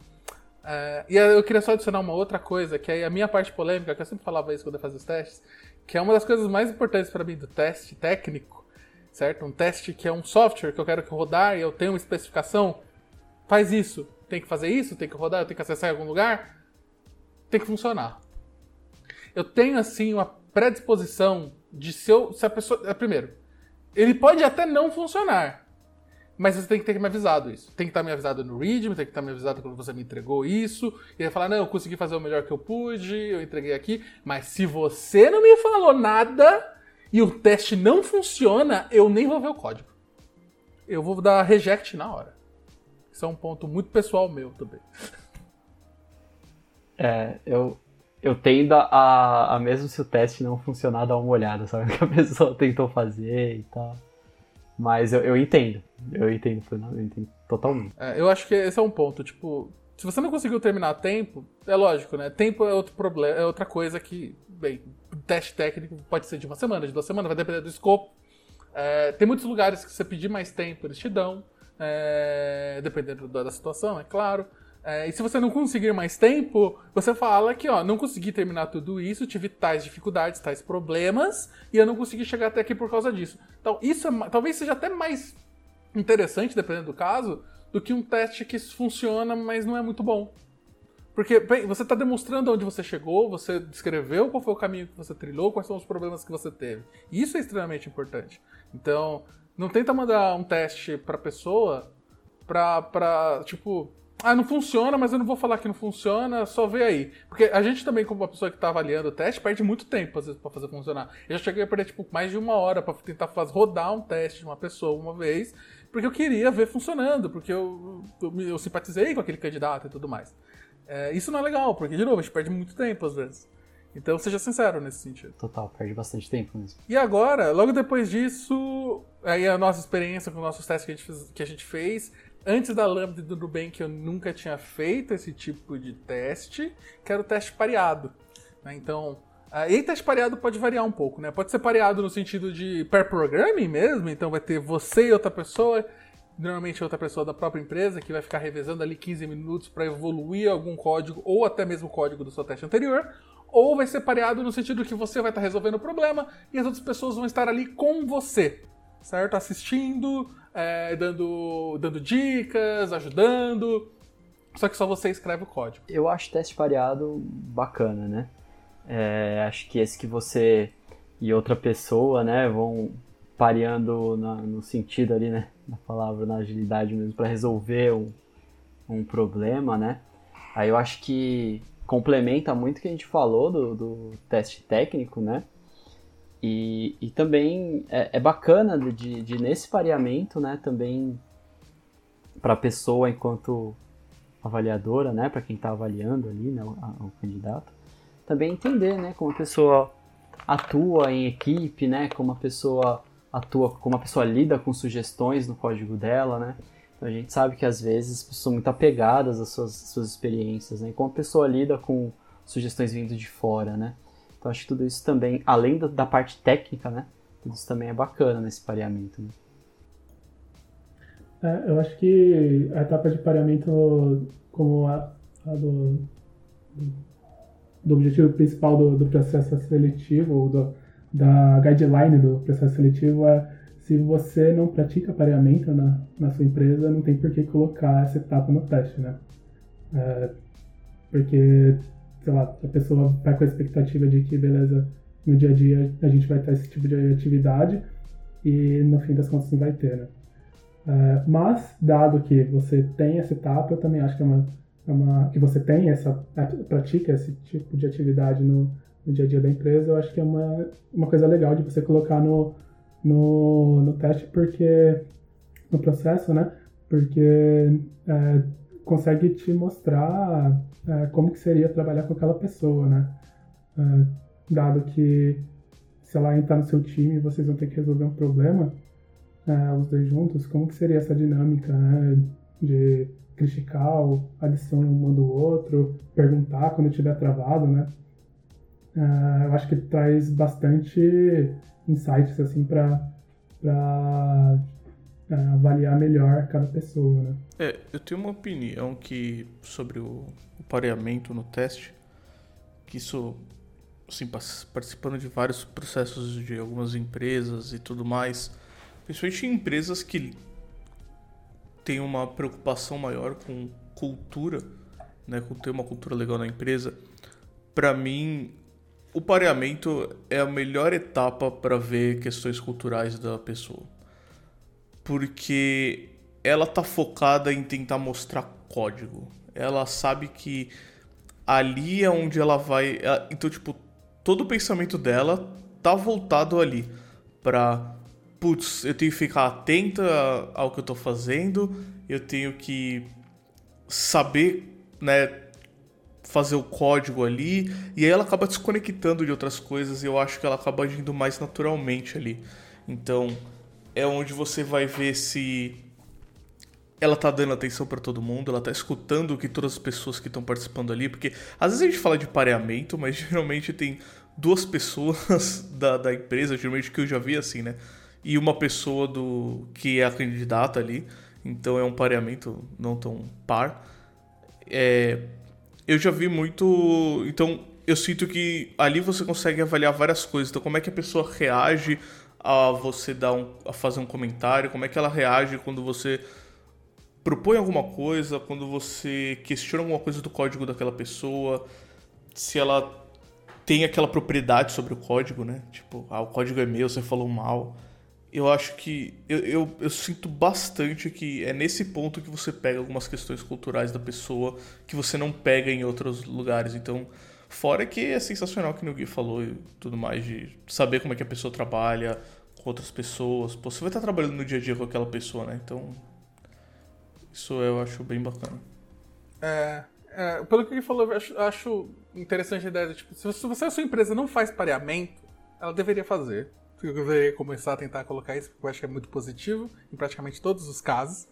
A: É, e eu queria só adicionar uma outra coisa, que é a minha parte polêmica, que eu sempre falava isso quando eu fazia os testes, que é uma das coisas mais importantes para mim do teste técnico, certo? Um teste que é um software que eu quero que rodar e eu tenho uma especificação, faz isso, tem que fazer isso, tem que rodar, eu tenho que acessar em algum lugar, tem que funcionar. Eu tenho, assim, uma predisposição de se, eu, se a pessoa. É, primeiro, ele pode até não funcionar. Mas você tem que ter me avisado isso. Tem que estar me avisado no readme, tem que estar me avisado quando você me entregou isso. E aí falar, não, eu consegui fazer o melhor que eu pude, eu entreguei aqui. Mas se você não me falou nada e o teste não funciona, eu nem vou ver o código. Eu vou dar reject na hora. Isso é um ponto muito pessoal meu também.
D: É, eu, eu tendo a, a, mesmo se o teste não funcionar, dar uma olhada, sabe? O que a pessoa tentou fazer e tal. Mas eu, eu entendo. Eu entendo, eu entendo totalmente.
A: É, eu acho que esse é um ponto, tipo, se você não conseguiu terminar a tempo, é lógico, né? Tempo é outro problema, é outra coisa que, bem, teste técnico pode ser de uma semana, de duas semanas, vai depender do escopo. É, tem muitos lugares que você pedir mais tempo, eles te dão, é, dependendo da, da situação, é claro. É, e se você não conseguir mais tempo, você fala que, ó, não consegui terminar tudo isso, tive tais dificuldades, tais problemas, e eu não consegui chegar até aqui por causa disso. Então, isso é, talvez seja até mais interessante, dependendo do caso, do que um teste que funciona, mas não é muito bom. Porque bem, você está demonstrando onde você chegou, você descreveu qual foi o caminho que você trilhou, quais são os problemas que você teve. Isso é extremamente importante. Então, não tenta mandar um teste para pessoa pra, tipo, ah, não funciona, mas eu não vou falar que não funciona, só vê aí. Porque a gente também, como uma pessoa que tá avaliando o teste, perde muito tempo, às vezes, pra fazer funcionar. Eu já cheguei a perder, tipo, mais de uma hora para tentar fazer, rodar um teste de uma pessoa uma vez, porque eu queria ver funcionando, porque eu, eu, eu simpatizei com aquele candidato e tudo mais. É, isso não é legal, porque, de novo, a gente perde muito tempo, às vezes. Então, seja sincero nesse sentido.
D: Total, perde bastante tempo mesmo.
A: E agora, logo depois disso, aí a nossa experiência com os nossos testes que a gente fez, que a gente fez Antes da Lambda do Nubank, eu nunca tinha feito esse tipo de teste, que era o teste pareado. Né? Então, Uh, e teste pareado pode variar um pouco, né? Pode ser pareado no sentido de pair programming mesmo, então vai ter você e outra pessoa, normalmente outra pessoa da própria empresa, que vai ficar revezando ali 15 minutos para evoluir algum código ou até mesmo o código do seu teste anterior. Ou vai ser pareado no sentido que você vai estar resolvendo o problema e as outras pessoas vão estar ali com você, certo? Assistindo, é, dando, dando dicas, ajudando. Só que só você escreve o código.
D: Eu acho teste pareado bacana, né? É, acho que esse que você e outra pessoa, né, vão pareando na, no sentido ali, né, na palavra, na agilidade mesmo, para resolver um, um problema, né? Aí eu acho que complementa muito o que a gente falou do, do teste técnico, né? E, e também é, é bacana de, de, nesse pareamento, né, também para a pessoa enquanto avaliadora, né, para quem está avaliando ali, né, o, o, candidato, também entender, né, como a pessoa atua em equipe, né, como a pessoa atua, como a pessoa lida com sugestões no código dela, né. Então a gente sabe que às vezes as pessoas são muito apegadas às suas, às suas experiências, né, como a pessoa lida com sugestões vindo de fora, né. Então acho que tudo isso também, além da, da parte técnica, né, tudo isso também é bacana nesse pareamento. Né?
C: É, eu acho que a etapa de pareamento, como a, a do, do, objetivo principal do, do processo seletivo, ou do, da guideline do processo seletivo, é se você não pratica pareamento na, na sua empresa, não tem por que colocar essa etapa no teste, né? É, porque, sei lá, a pessoa vai com a expectativa de que, beleza, no dia a dia a gente vai ter esse tipo de atividade e no fim das contas não vai ter, né? É, mas, dado que você tem essa etapa, eu também acho que é uma, é uma que você tem essa, é, pratica esse tipo de atividade no, no, dia a dia da empresa, eu acho que é uma, uma coisa legal de você colocar no, no, no teste, porque no processo, né? Porque é, consegue te mostrar é, como que seria trabalhar com aquela pessoa, né? É, dado que se ela entrar no seu time, vocês vão ter que resolver um problema, é, os dois juntos, como que seria essa dinâmica, né? De criticar a lição um do outro, perguntar quando estiver travado, né? É, eu acho que traz bastante insights assim para é, avaliar melhor cada pessoa, né?
B: É, eu tenho uma opinião que sobre o, o pareamento no teste, que isso assim, participando de vários processos de algumas empresas e tudo mais, Principalmente em empresas que têm uma preocupação maior com cultura, né, com ter uma cultura legal na empresa. Para mim, o pareamento é a melhor etapa para ver questões culturais da pessoa. Porque ela tá focada em tentar mostrar código. Ela sabe que ali é onde ela vai, então tipo, todo o pensamento dela tá voltado ali para putz, eu tenho que ficar atento ao que eu estou fazendo, eu tenho que saber, né, fazer o código ali, e aí ela acaba desconectando de outras coisas e eu acho que ela acaba agindo mais naturalmente ali. Então, é onde você vai ver se ela tá dando atenção para todo mundo, ela tá escutando o que todas as pessoas que estão participando ali, porque às vezes a gente fala de pareamento, mas geralmente tem duas pessoas da, da empresa, geralmente que eu já vi assim, né? e uma pessoa do que é a candidata ali. Então é um pareamento não tão par. É, eu já vi muito. Então eu sinto que ali você consegue avaliar várias coisas. Então como é que a pessoa reage a você dar um, a fazer um comentário, como é que ela reage quando você propõe alguma coisa, quando você questiona alguma coisa do código daquela pessoa, se ela tem aquela propriedade sobre o código, né? Tipo, ah, o código é meu, você falou mal eu acho que. Eu, eu, eu, sinto bastante que é nesse ponto que você pega algumas questões culturais da pessoa que você não pega em outros lugares. Então, fora que é sensacional que o Gui falou e tudo mais, de saber como é que a pessoa trabalha com outras pessoas. Pô, você vai estar trabalhando no dia a dia com aquela pessoa, né? Então. Isso eu acho bem bacana.
A: É. é pelo que ele falou, eu acho, acho interessante a ideia de, tipo, se você a sua empresa não faz pareamento, ela deveria fazer eu deveria começar a tentar colocar isso, porque eu acho que é muito positivo em praticamente todos os casos.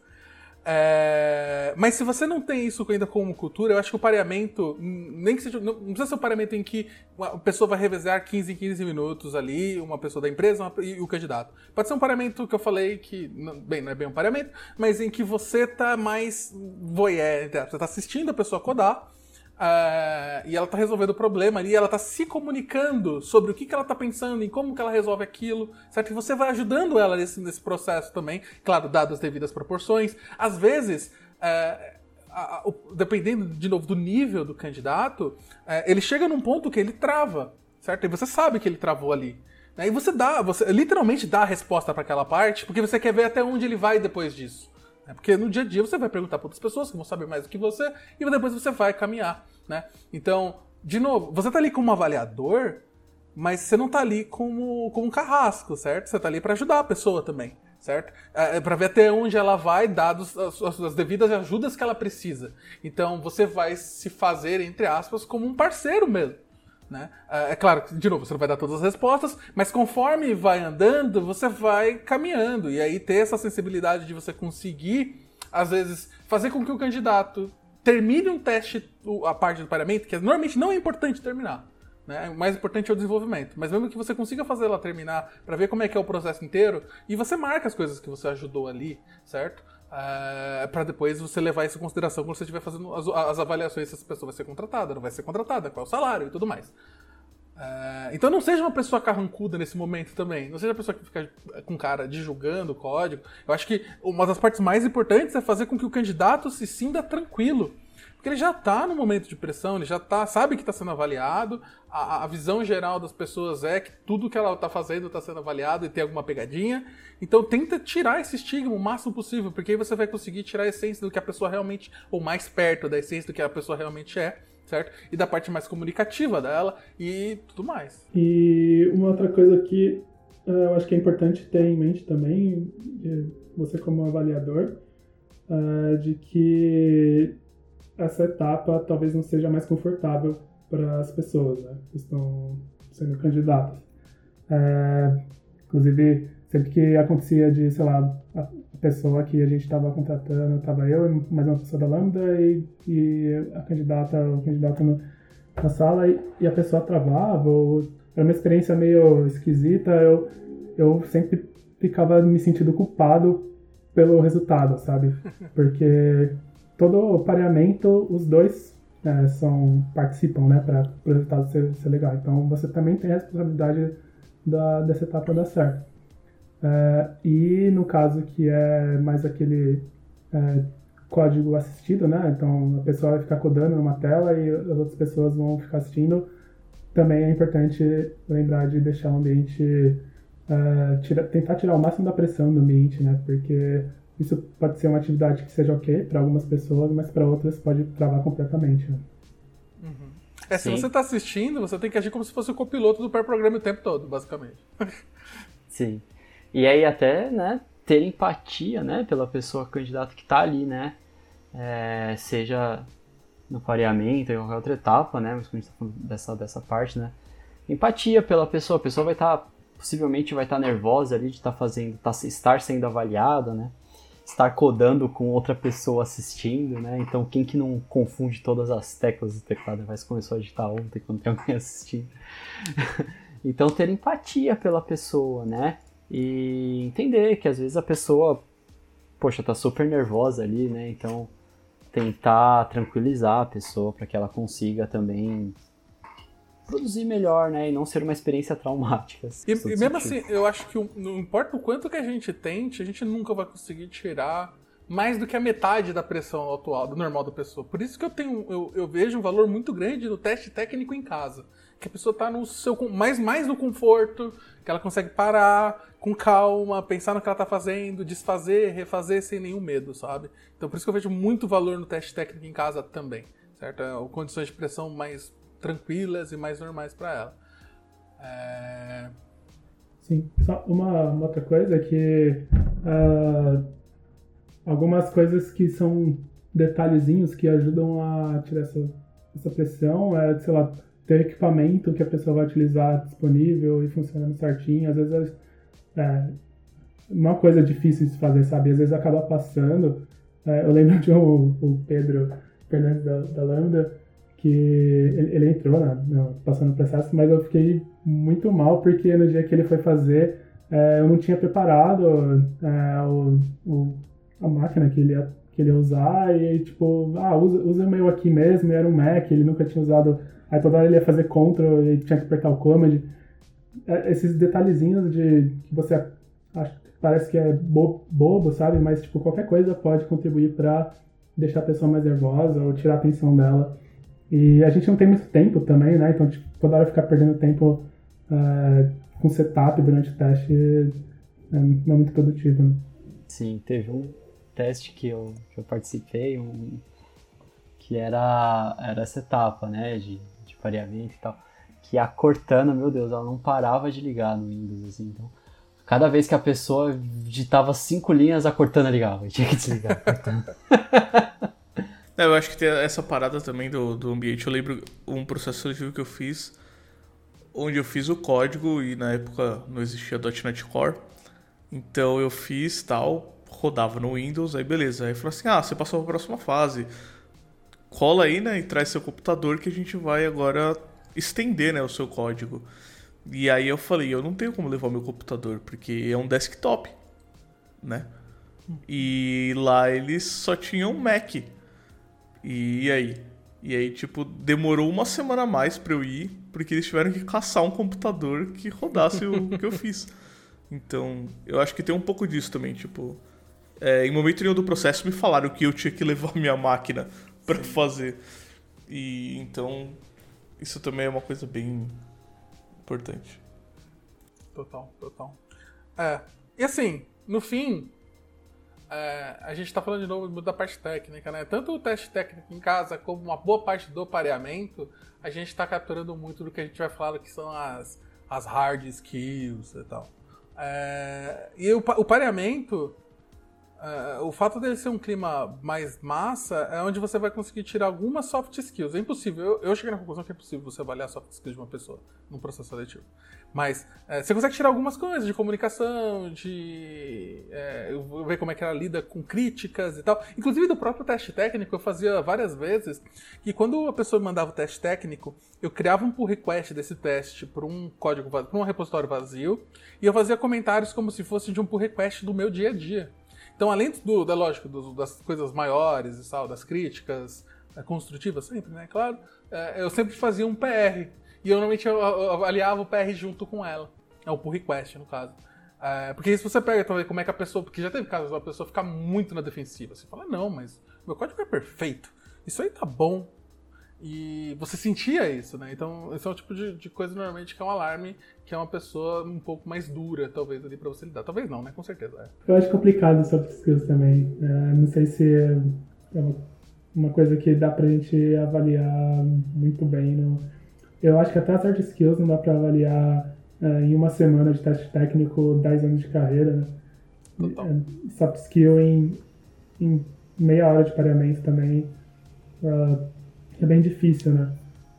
A: É, mas se você não tem isso ainda como cultura, eu acho que o pareamento, nem que seja. Não, precisa ser um pareamento em que uma pessoa vai revezar 15 em 15 minutos ali, uma pessoa da empresa uma, e o candidato. Pode ser um pareamento que eu falei que. Bem, não é bem um pareamento, mas em que você tá mais voyeur, você tá assistindo a pessoa codar. Uh, e ela tá resolvendo o problema ali, ela tá se comunicando sobre o que, que ela tá pensando, em como que ela resolve aquilo, certo? E você vai ajudando ela nesse, nesse processo também, claro, dado as devidas proporções. Às vezes, uh, dependendo, de novo, do nível do candidato, uh, ele chega num ponto que ele trava, certo? E você sabe que ele travou ali. Né? E você dá, você literalmente dá a resposta para aquela parte, porque você quer ver até onde ele vai depois disso. Né? Porque no dia a dia você vai perguntar para outras pessoas que vão saber mais do que você e depois você vai caminhar. Né? Então, de novo, você está ali como avaliador, mas você não está ali como, como um carrasco, certo? Você está ali para ajudar a pessoa também, certo? É, é para ver até onde ela vai, dados as, as, devidas ajudas que ela precisa. Então, você vai se fazer, entre aspas, como um parceiro mesmo. Né? É, é claro, de novo, você não vai dar todas as respostas, mas conforme vai andando, você vai caminhando. E aí ter essa sensibilidade de você conseguir, às vezes, fazer com que o candidato termine um teste, a parte do pareamento, que normalmente não é importante terminar. Né? O mais importante é o desenvolvimento. Mas mesmo que você consiga fazer ela terminar para ver como é que é o processo inteiro, e você marca as coisas que você ajudou ali, certo? Uh, é, para depois você levar isso em consideração quando você estiver fazendo as, as, avaliações se essa pessoa vai ser contratada, não vai ser contratada, qual é o salário e tudo mais. Uh, então não seja uma pessoa carrancuda nesse momento também. Não seja uma pessoa que fica com cara de julgando o código. Eu acho que uma das partes mais importantes é fazer com que o candidato se sinta tranquilo porque ele já está no momento de pressão, ele já tá, sabe que está sendo avaliado, a, a, visão geral das pessoas é que tudo que ela está fazendo está sendo avaliado e tem alguma pegadinha. Então tenta tirar esse estigma o máximo possível, porque aí você vai conseguir tirar a essência do que a pessoa realmente, ou mais perto da essência do que a pessoa realmente é, certo? E da parte mais comunicativa dela e tudo mais.
C: E uma outra coisa que uh, eu acho que é importante ter em mente também, você como avaliador, uh, de que essa etapa talvez não seja mais confortável para as pessoas né, que estão sendo candidatas. É, inclusive, sempre que acontecia de, sei lá, a pessoa que a gente estava contratando, estava eu e mais uma pessoa da Lambda e, e a candidata, o candidato no, na sala e, e, a pessoa travava, ou era uma experiência meio esquisita, eu, eu sempre ficava me sentindo culpado pelo resultado, sabe? Porque todo pareamento, os dois é, são, participam, né, para o resultado ser, ser, legal. Então você também tem a responsabilidade da, dessa etapa dar certo. É, e no caso que é mais aquele é, código assistido, né, então a pessoa vai ficar codando numa tela e as outras pessoas vão ficar assistindo, também é importante lembrar de deixar o ambiente, é, tira, tentar tirar o máximo da pressão do ambiente, né, porque isso pode ser uma atividade que seja ok para algumas pessoas, mas para outras pode travar completamente. Né?
A: Uhum. É, se Sim. você está assistindo, você tem que agir como se fosse o copiloto do pré-programa o tempo todo, basicamente.
D: Sim. E aí até, né, ter empatia, né, pela pessoa candidata que está ali, né, é, seja no pareamento ou em qualquer outra etapa, né, mas quando a gente está falando dessa, dessa parte, né, empatia pela pessoa, a pessoa vai estar, tá, possivelmente vai estar tá nervosa ali de estar tá fazendo, tá, estar sendo avaliada, né, estar codando com outra pessoa assistindo, né? Então quem que não confunde todas as teclas do teclado? Vai começou a digitar ontem quando tem alguém assistindo. então ter empatia pela pessoa, né? E entender que às vezes a pessoa, poxa, tá super nervosa ali, né? Então tentar tranquilizar a pessoa para que ela consiga também produzir melhor, né? E não ser uma experiência traumática.
A: E, e mesmo assim, eu acho que não importa o quanto que a gente tente, a gente nunca vai conseguir tirar mais do que a metade da pressão atual, do normal da pessoa. Por isso que eu tenho, eu, eu vejo um valor muito grande no teste técnico em casa. Que a pessoa está no seu mais, mais no conforto, que ela consegue parar com calma, pensar no que ela está fazendo, desfazer, refazer sem nenhum medo, sabe? Então por isso que eu vejo muito valor no teste técnico em casa também, certo? É, condições de pressão mais tranquilas e mais normais para ela. É...
C: Sim, só uma, uma, outra coisa que uh, algumas coisas que são detalhezinhos que ajudam a tirar essa, essa pressão é, sei lá, ter equipamento que a pessoa vai utilizar disponível e funcionando certinho. Às vezes é uma coisa difícil de fazer, sabe? Às vezes acaba passando É, eu lembro de um, o Pedro Fernandes da, da Lambda, que ele, ele entrou na, no, passando o processo, mas eu fiquei muito mal porque no dia que ele foi fazer, é, eu não tinha preparado é, o, o, a máquina que ele, ia, que ele ia usar e tipo, ah, usa, usa o meu aqui mesmo, era um Mac, ele nunca tinha usado, aí toda hora ele ia fazer Ctrl e tinha que apertar o Command. É, esses detalhezinhos de que você acha, parece que é bo, bobo, sabe? Mas tipo, qualquer coisa pode contribuir para deixar a pessoa mais nervosa ou tirar a atenção dela. E a gente não tem muito tempo também, né? Então, tipo, toda hora ficar perdendo tempo uh, com setup durante o teste é, não é muito produtivo. Né?
D: Sim, teve um teste que eu, que eu participei, um, que era, era essa etapa, né? De, de pareamento e tal. Que a Cortana, meu Deus, ela não parava de ligar no Windows, assim. Então, cada vez que a pessoa digitava cinco linhas, a Cortana ligava. Tinha que desligar a Cortana.
B: Eu acho que tem essa parada também do, do ambiente. Eu lembro um processo seletivo que eu fiz, onde eu fiz o código e na época não existia .NET Core. Então eu fiz tal, rodava no Windows, aí beleza. Aí falou assim, ah, você passou para a próxima fase. Cola aí, né, e traz seu computador que a gente vai agora estender, né, o seu código. E aí eu falei, eu não tenho como levar meu computador, porque é um desktop, né? E lá eles só tinham Mac. E, aí? E aí, tipo, demorou uma semana a mais pra eu ir, porque eles tiveram que caçar um computador que rodasse o que eu fiz. Então, eu acho que tem um pouco disso também, tipo. É, em momento nenhum do processo me falaram que eu tinha que levar minha máquina para fazer. E então, isso também é uma coisa bem importante.
A: Total, total. É, e assim, no fim, é, a gente está falando de novo da parte técnica, né? Tanto o teste técnico em casa como uma boa parte do pareamento, a gente está capturando muito do que a gente vai falar que são as, as hard skills e tal. É, e o, o pareamento, é, o fato dele ser um clima mais massa é onde você vai conseguir tirar algumas soft skills. É impossível, eu, eu cheguei na conclusão que é impossível você avaliar soft skills de uma pessoa num processo seletivo. Mas é, você consegue tirar algumas coisas de comunicação, de é, ver como é que ela lida com críticas e tal. Inclusive do próprio teste técnico, eu fazia várias vezes que quando a pessoa me mandava o teste técnico, eu criava um pull request desse teste para um código para um repositório vazio e eu fazia comentários como se fosse de um pull request do meu dia a dia. Então, além do, da lógica do, das coisas maiores e tal, das críticas é, construtivas sempre, né? Claro, é, eu sempre fazia um PR. E eu normalmente avaliava o PR junto com ela. É o pull request, no caso. É, porque se você pega também como é que a pessoa. Porque já teve casos da pessoa ficar muito na defensiva. Você fala, não, mas meu código é perfeito. Isso aí tá bom. E você sentia isso, né? Então, esse é o tipo de, de, coisa normalmente que é um alarme, que é uma pessoa um pouco mais dura, talvez, ali pra você lidar. Talvez não, né? Com certeza. É.
C: Eu acho complicado soft skills também. É, não sei se é uma, uma, coisa que dá pra gente avaliar muito bem. Não. Eu acho que até as hard skills não dá pra avaliar é, em uma semana de teste técnico 10 anos de carreira, né? Total. É, soft skill em, em meia hora de pareamento também. Uh, é bem difícil, né?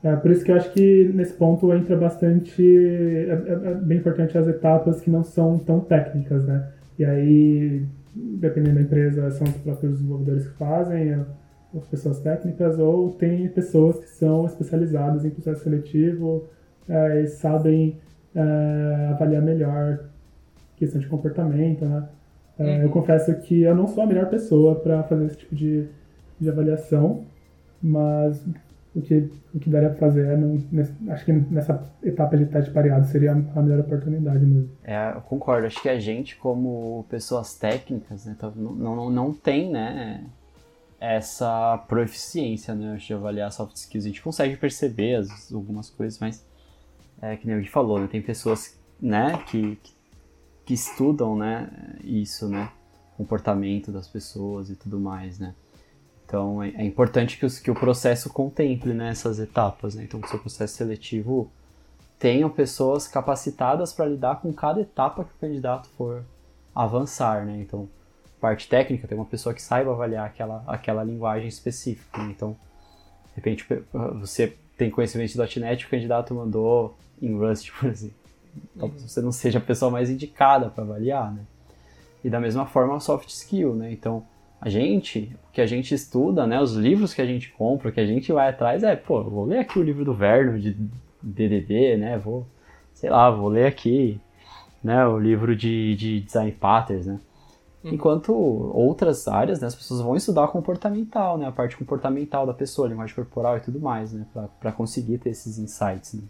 C: É, por isso que eu acho que nesse ponto entra bastante. É, é, é, bem importante as etapas que não são tão técnicas, né? E aí, dependendo da empresa, são os próprios desenvolvedores que fazem, as pessoas técnicas, ou tem pessoas que são especializadas em processo seletivo é, e sabem é, avaliar melhor questão de comportamento, né? É, uhum. Eu confesso que eu não sou a melhor pessoa para fazer esse tipo de, de avaliação, mas o que, o que daria pra fazer é, não, acho que nessa etapa de teste pareado seria a melhor oportunidade mesmo.
D: É, eu concordo. Acho que a gente, como pessoas técnicas, né, não, não, não tem, né, essa proficiência, né, de avaliar soft skills. A gente consegue perceber as, algumas coisas, mas é que nem o falou, né, tem pessoas, né, que, que, que estudam, né, isso, né, comportamento das pessoas e tudo mais, né. Então é, é importante que, os, que, o processo contemple né, essas etapas. Né? Então, que o seu processo seletivo tenha pessoas capacitadas para lidar com cada etapa que o candidato for avançar. Né? Então, parte técnica, tem uma pessoa que saiba avaliar aquela, aquela linguagem específica. Né? Então, de repente, você tem conhecimento de .NET, o candidato mandou em Rust, por exemplo. Talvez uhum. você não seja a pessoa mais indicada para avaliar, né? E da mesma forma, a soft skill, né? Então, A gente, o que a gente estuda, né, os livros que a gente compra, o que a gente vai atrás é, pô, vou ler aqui o livro do Verno de DDD, né, vou, sei lá, vou ler aqui, né, o livro de, de design patterns, né. Uhum. Enquanto outras áreas, né, as pessoas vão estudar comportamental, né, a parte comportamental da pessoa, linguagem corporal e tudo mais, né, para conseguir ter esses insights. Né.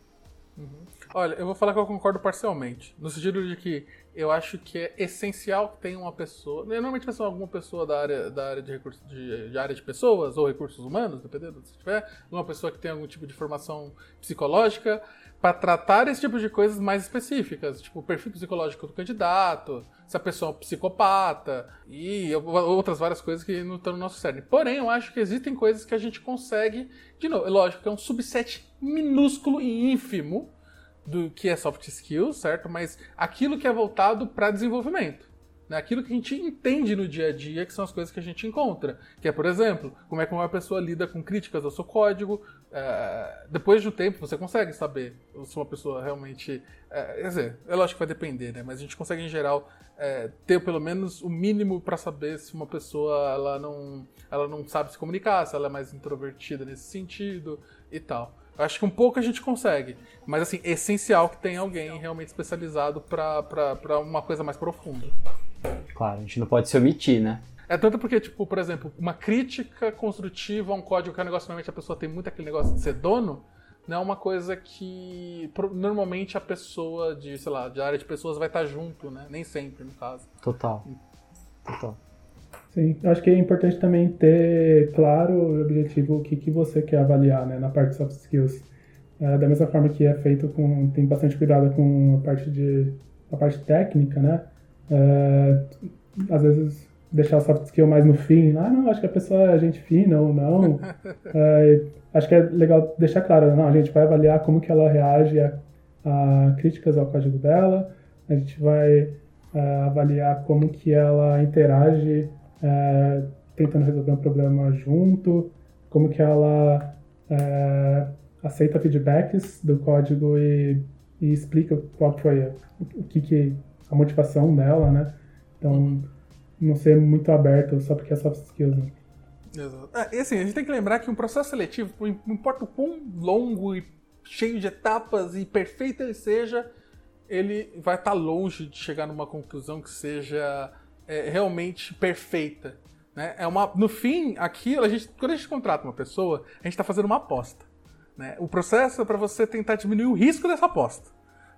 A: Uhum. Olha, eu vou falar que eu concordo parcialmente, no sentido de que eu acho que é essencial que tenha uma pessoa, normalmente vai ser alguma pessoa da área, da área de, recursos, de, de, área de pessoas ou recursos humanos, dependendo se tiver, uma pessoa que tem algum tipo de formação psicológica, para tratar esse tipo de coisas mais específicas, tipo o perfil psicológico do candidato, se a pessoa é um psicopata e outras várias coisas que não estão no nosso cérebro. Porém, eu acho que existem coisas que a gente consegue, de novo, é lógico que é um subset minúsculo e ínfimo do que é soft skills, certo? Mas aquilo que é voltado para desenvolvimento. Né? Aquilo que a gente entende no dia a dia, que são as coisas que a gente encontra. Que é, por exemplo, como é que uma pessoa lida com críticas ao seu código. É, depois de um tempo, você consegue saber se uma pessoa realmente. É, quer dizer, é lógico que vai depender, né? Mas a gente consegue, em geral, é, ter pelo menos o mínimo para saber se uma pessoa ela não, ela não sabe se comunicar, se ela é mais introvertida nesse sentido e tal. Acho que um pouco a gente consegue. Mas, assim, é essencial que tenha alguém realmente especializado para uma coisa mais profunda.
D: Claro, a gente não pode se omitir, né?
A: É tanto porque, tipo, por exemplo, uma crítica construtiva a um código que é um negócio normalmente a pessoa tem muito aquele negócio de ser dono, não é uma coisa que normalmente a pessoa de, sei lá, de área de pessoas vai estar junto, né? Nem sempre, no caso.
D: Total. Total.
C: Sim, acho que é importante também ter claro o objetivo, o que, que você quer avaliar né, na parte de soft skills. É, da mesma forma que é feito com. tem bastante cuidado com a parte de. a parte técnica, né? É, às vezes deixar o soft skill mais no fim. Ah, não, acho que a pessoa é gente fina ou não. é, acho que é legal deixar claro, não, a gente vai avaliar como que ela reage a, a críticas ao código dela, a gente vai é, avaliar como que ela interage é, tentando resolver um problema junto, como que ela é, aceita feedbacks do código e, e, explica qual foi o que, que a motivação dela, né? Então, não ser muito aberto só porque é soft skills. Né?
A: Exato. É, e assim, a gente tem que lembrar que um processo seletivo, não importa o quão longo e cheio de etapas e perfeito ele seja, ele vai estar longe de chegar numa conclusão que seja é, realmente perfeita. Né? É uma, no fim, aquilo, a gente, quando a gente contrata uma pessoa, a gente está fazendo uma aposta. Né? O processo é para você tentar diminuir o risco dessa aposta.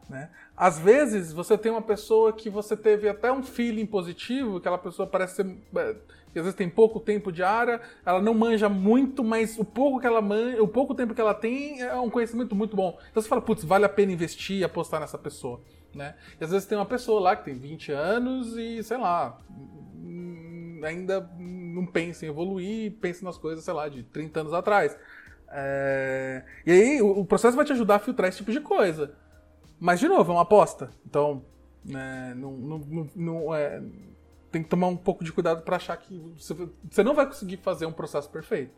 A: Né? Às vezes, você tem uma pessoa que você teve até um feeling positivo, aquela pessoa parece ser. É, que às vezes tem pouco tempo de área, ela não manja muito, mas o pouco que ela manja, o pouco tempo que ela tem é um conhecimento muito bom. Então você fala, putz, vale a pena investir e apostar nessa pessoa. Né? E às vezes tem uma pessoa lá que tem 20 anos e, sei lá, ainda não pensa em evoluir, pensa nas coisas, sei lá, de 30 anos atrás. É... E aí o processo vai te ajudar a filtrar esse tipo de coisa. Mas, de novo, é uma aposta. Então, né, não, não, não, é... tem que tomar um pouco de cuidado para achar que você, você não vai conseguir fazer um processo perfeito.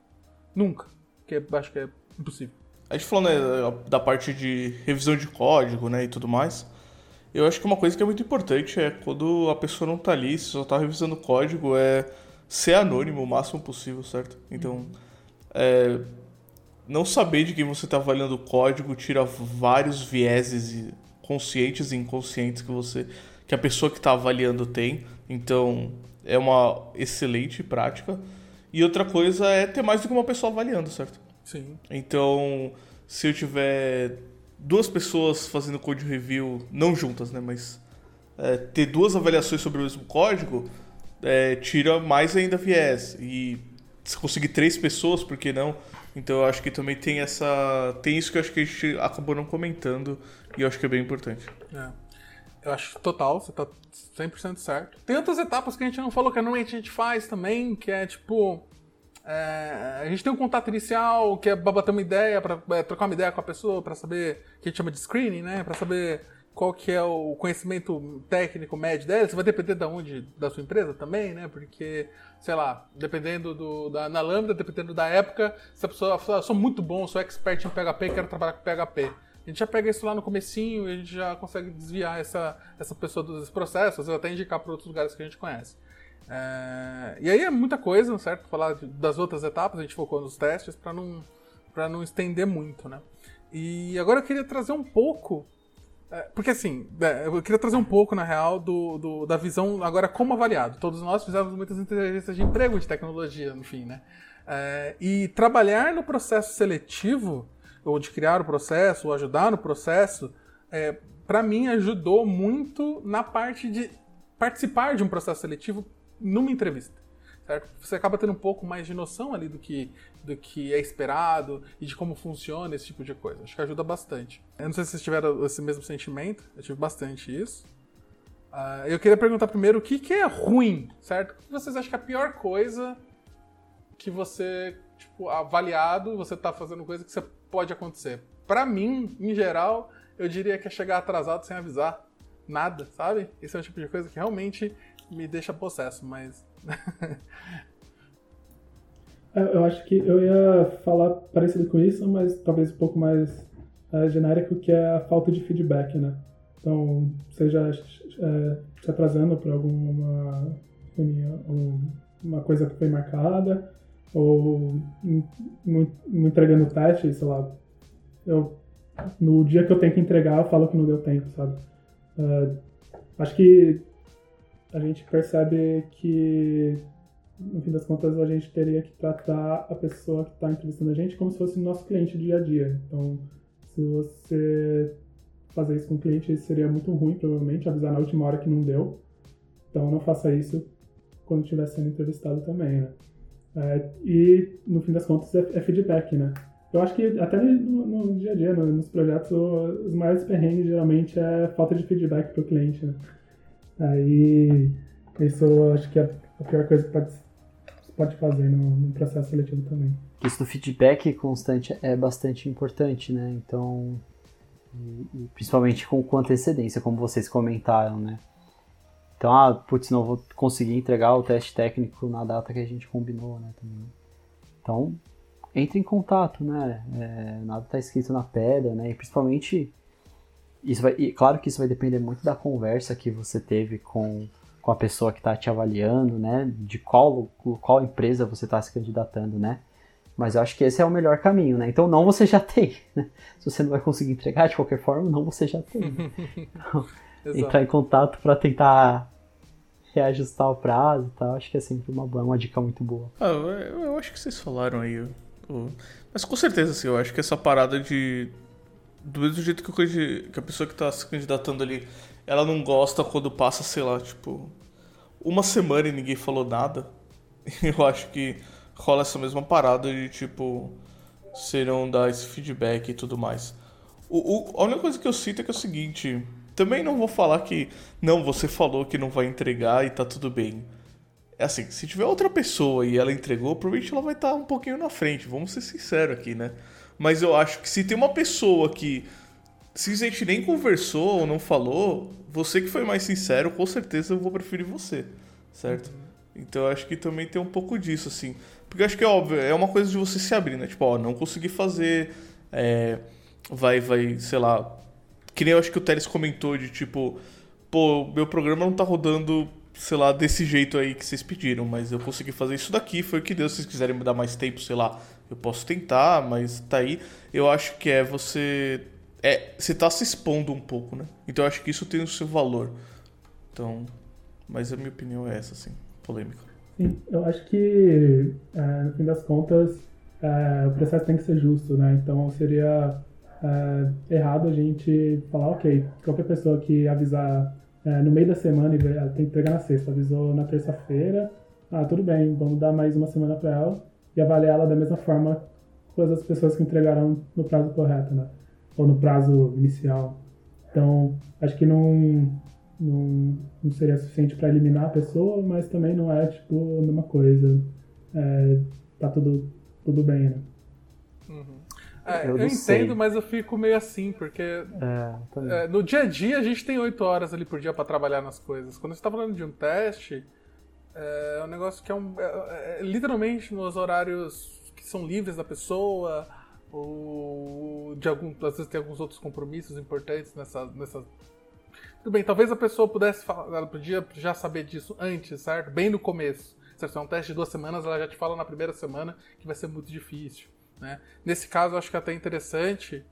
A: Nunca. Porque acho que é impossível.
B: A gente falou né, da parte de revisão de código né, e tudo mais. Eu acho que uma coisa que é muito importante é quando a pessoa não tá ali, só tá revisando o código, é ser anônimo o máximo possível, certo? Então, é, não saber de quem você está avaliando o código tira vários vieses conscientes e inconscientes que você que a pessoa que está avaliando tem. Então, é uma excelente prática. E outra coisa é ter mais do que uma pessoa avaliando, certo?
A: Sim.
B: Então, se eu tiver duas pessoas fazendo code review, não juntas, né? Mas é, ter duas avaliações sobre o mesmo código é, tira mais ainda viés. E se conseguir três pessoas, por que não? Então eu acho que também tem essa. Tem isso que eu acho que a gente acabou não comentando e eu acho que é bem importante.
A: É. Eu acho total, você tá 100% certo. Tem outras etapas que a gente não falou que normalmente a gente faz também, que é tipo. É, a gente tem um contato inicial, que é bater uma ideia, pra é, trocar uma ideia com a pessoa, para saber, que a gente chama de screening, né? Pra saber qual que é o conhecimento técnico médio dela. Isso vai depender da onde, da sua empresa também, né? Porque, sei lá, dependendo do, da, na Lambda, dependendo da época, se a pessoa fala, ah, sou muito bom, sou expert em PHP, quero trabalhar com PHP. A gente já pega isso lá no comecinho e a gente já consegue desviar essa, essa pessoa dos processos, ou até indicar para outros lugares que a gente conhece. É, e aí é muita coisa, certo? Falar das outras etapas, a gente focou nos testes para não, pra não estender muito, né? E agora eu queria trazer um pouco. É, porque assim, é, eu queria trazer um pouco, na real, do, do, da visão agora como avaliado. Todos nós fizemos muitas entrevistas de emprego de tecnologia, enfim, né? É, e trabalhar no processo seletivo, ou de criar o processo, ou ajudar no processo, é, para mim ajudou muito na parte de participar de um processo seletivo numa entrevista. Certo? Você acaba tendo um pouco mais de noção ali do que, do que é esperado e de como funciona esse tipo de coisa. Acho que ajuda bastante. Eu não sei se vocês tiveram esse mesmo sentimento, eu tive bastante isso. Uh, eu queria perguntar primeiro o que, que é ruim, certo? O que vocês acham que é a pior coisa que você, tipo, avaliado, você tá fazendo coisa que você pode acontecer? Para mim, em geral, eu diria que é chegar atrasado sem avisar nada, sabe? Esse é o tipo de coisa que realmente me deixa possesso, mas.
C: É, eu acho que eu ia falar parecido com isso, mas talvez um pouco mais é, genérico, que é a falta de feedback, né? Então, seja é, se atrasando por alguma reunião, uma coisa que foi marcada, ou não entregando o teste, sei lá. Eu, no dia que eu tenho que entregar, eu falo que não deu tempo, sabe? Uh, acho que a gente percebe que, no fim das contas, a gente teria que tratar a pessoa que está entrevistando a gente como se fosse nosso cliente dia a dia. Então, se você fazer isso com o cliente, seria muito ruim, provavelmente, avisar na última hora que não deu. Então, não faça isso quando estiver sendo entrevistado também, né? É, e, no fim das contas, é, é, feedback, né? Eu acho que até no, no dia a dia, no, nos projetos, os maiores perrengues geralmente é falta de feedback para o cliente, né? Aí, isso eu acho que é a pior coisa que pode, pode fazer no, no processo seletivo também.
D: Isso do feedback constante é bastante importante, né? Então, e, principalmente com, com antecedência, como vocês comentaram, né? Então, ah, putz, não vou conseguir entregar o teste técnico na data que a gente combinou, né? Também. Então, entre em contato, né? É, nada está escrito na pedra, né? E principalmente isso vai, e claro que isso vai depender muito da conversa que você teve com, com a pessoa que está te avaliando, né? De qual, qual empresa você está se candidatando, né? Mas eu acho que esse é o melhor caminho, né? Então não você já tem, né? Se você não vai conseguir entregar de qualquer forma, não você já tem. Então, entrar em contato para tentar reajustar o prazo e tal, acho que é sempre uma, uma dica muito boa.
B: Ah, eu, eu acho que vocês falaram aí. Mas com certeza, assim, eu acho que essa parada de do mesmo jeito que, que a pessoa que está se candidatando ali, ela não gosta quando passa, sei lá, tipo, uma semana e ninguém falou nada. Eu acho que rola essa mesma parada de, tipo, serão dar esse feedback e tudo mais. O, o, a única coisa que eu sinto é que é o seguinte, também não vou falar que, não, você falou que não vai entregar e tá tudo bem. É assim, se tiver outra pessoa e ela entregou, provavelmente ela vai estar tá um pouquinho na frente, vamos ser sinceros aqui, né? Mas eu acho que se tem uma pessoa que se a gente nem conversou ou não falou, você que foi mais sincero, com certeza eu vou preferir você, certo? Uhum. Então eu acho que também tem um pouco disso, assim. Porque eu acho que é óbvio, é uma coisa de você se abrir, né? Tipo, ó, não consegui fazer. É, vai, vai, sei lá. Que nem eu acho que o Teles comentou de tipo, pô, meu programa não tá rodando, sei lá, desse jeito aí que vocês pediram, mas eu consegui fazer isso daqui, foi o que deu. Se vocês quiserem me dar mais tempo, sei lá, eu posso tentar, mas tá aí. Eu acho que é você. É, você tá se expondo um pouco, né? Então eu acho que isso tem o seu valor. Então. Mas a minha opinião é essa, assim, polêmica.
C: Sim, eu acho que, é, no fim das contas, é, o processo tem que ser justo, né? Então seria é, errado a gente falar, ok, qualquer pessoa que avisar é, no meio da semana e tem que entregar na sexta, avisou na terça-feira, ah, tudo bem, vamos dar mais uma semana para ela e avaliar ela da mesma forma que as pessoas que entregaram no prazo correto, né? Ou no prazo inicial. Então, acho que não, não, não seria suficiente para eliminar a pessoa, mas também não é, tipo, a mesma coisa. É, tá tudo, tudo bem, né?
A: Uhum. É, eu, eu entendo, sei. mas eu fico meio assim, porque é, é, no dia a dia a gente tem oito horas ali por dia para trabalhar nas coisas. Quando você está falando de um teste, é um negócio que é, um, é, é, literalmente nos horários que são livres da pessoa, ou de algum, às vezes tem alguns outros compromissos importantes nessa, nessa Tudo bem, talvez a pessoa pudesse falar, podia já saber disso antes, certo? Bem no começo. Se é um teste de duas semanas, ela já te fala na primeira semana que vai ser muito difícil. Né? Nesse caso, eu acho que é até interessante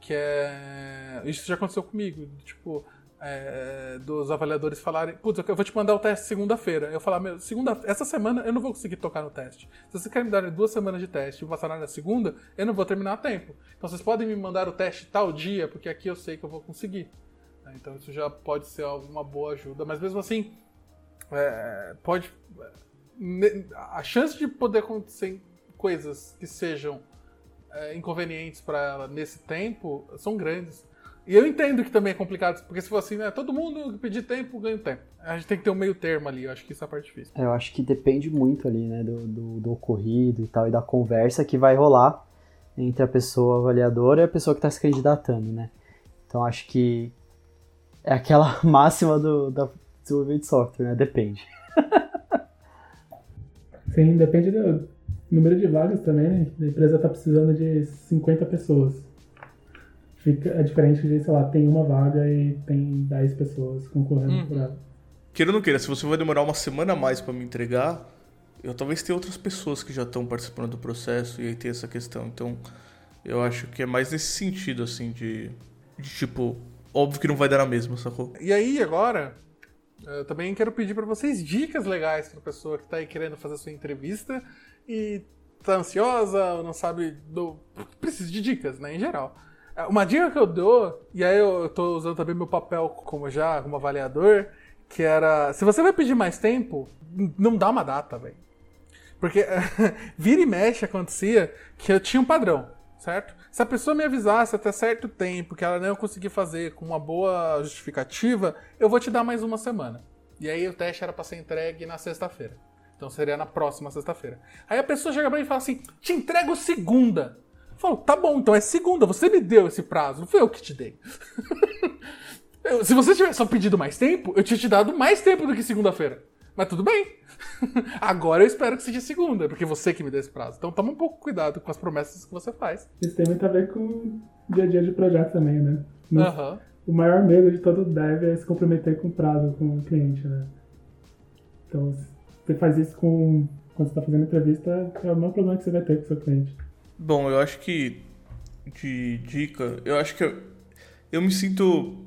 A: que é. Isso já aconteceu comigo. Tipo, é, dos avaliadores falarem, putz, eu vou te mandar o teste segunda-feira. Eu falar, meu, segunda, essa semana eu não vou conseguir tocar no teste. Se vocês querem me dar duas semanas de teste e passar na segunda, eu não vou terminar a tempo. Então vocês podem me mandar o teste tal dia, porque aqui eu sei que eu vou conseguir. Né, então isso já pode ser uma boa ajuda, mas mesmo assim, é, pode. A chance de poder acontecer coisas que sejam é, inconvenientes para ela nesse tempo são grandes. E eu entendo que também é complicado, porque se for assim, né, todo mundo pedir tempo, ganha tempo. A gente tem que ter um meio termo ali, eu acho que isso é a parte difícil.
D: Eu acho que depende muito ali, né, do, do, do ocorrido e tal, e da conversa que vai rolar entre a pessoa avaliadora e a pessoa que está se candidatando, né. Então acho que é aquela máxima do, da desenvolvimento de software, né, depende.
C: Sim, depende do número de vagas também, né? A empresa está precisando de 50 pessoas Fica, é diferente de, sei lá, tem uma vaga e tem 10 pessoas concorrendo uhum. por ela.
B: Queira ou não queira, se você vai demorar uma semana a mais para me entregar, eu talvez tenha outras pessoas que já estão participando do processo e aí tem essa questão. Então, eu acho que é mais nesse sentido, assim, de, de tipo, óbvio que não vai dar a mesma, sacou?
A: E aí, agora, eu também quero pedir para vocês dicas legais para pessoa que tá aí querendo fazer sua entrevista e tá ansiosa ou não sabe do precisa de dicas, né, em geral. É, uma dica que eu dou, e aí eu tô usando também meu papel como já, como avaliador, que era, se você vai pedir mais tempo, não dá uma data, velho. Porque vira e mexe acontecia que eu tinha um padrão, certo? Se a pessoa me avisasse até certo tempo que ela não ia conseguir fazer com uma boa justificativa, eu vou te dar mais uma semana. E aí o teste era para ser entregue na sexta-feira. Então seria na próxima sexta-feira. Aí a pessoa chega pra mim e fala assim: te entrego segunda. Falou, tá bom, então é segunda, você me deu esse prazo, não foi eu que te dei. Se você tivesse só pedido mais tempo, eu tinha te dado mais tempo do que segunda-feira. Mas tudo bem. Agora eu espero que seja segunda, porque você que me deu esse prazo. Então toma um pouco cuidado com as promessas que você faz.
C: Isso tem muito a ver com o dia a dia de projeto também, né?
A: uhum.
C: O maior medo de todo dev é se comprometer com o prazo com o cliente, né? Então, você faz isso com, quando você está fazendo entrevista, é o maior problema que você vai ter com o seu cliente.
B: Bom, eu acho que de dica, eu acho que eu, eu me sinto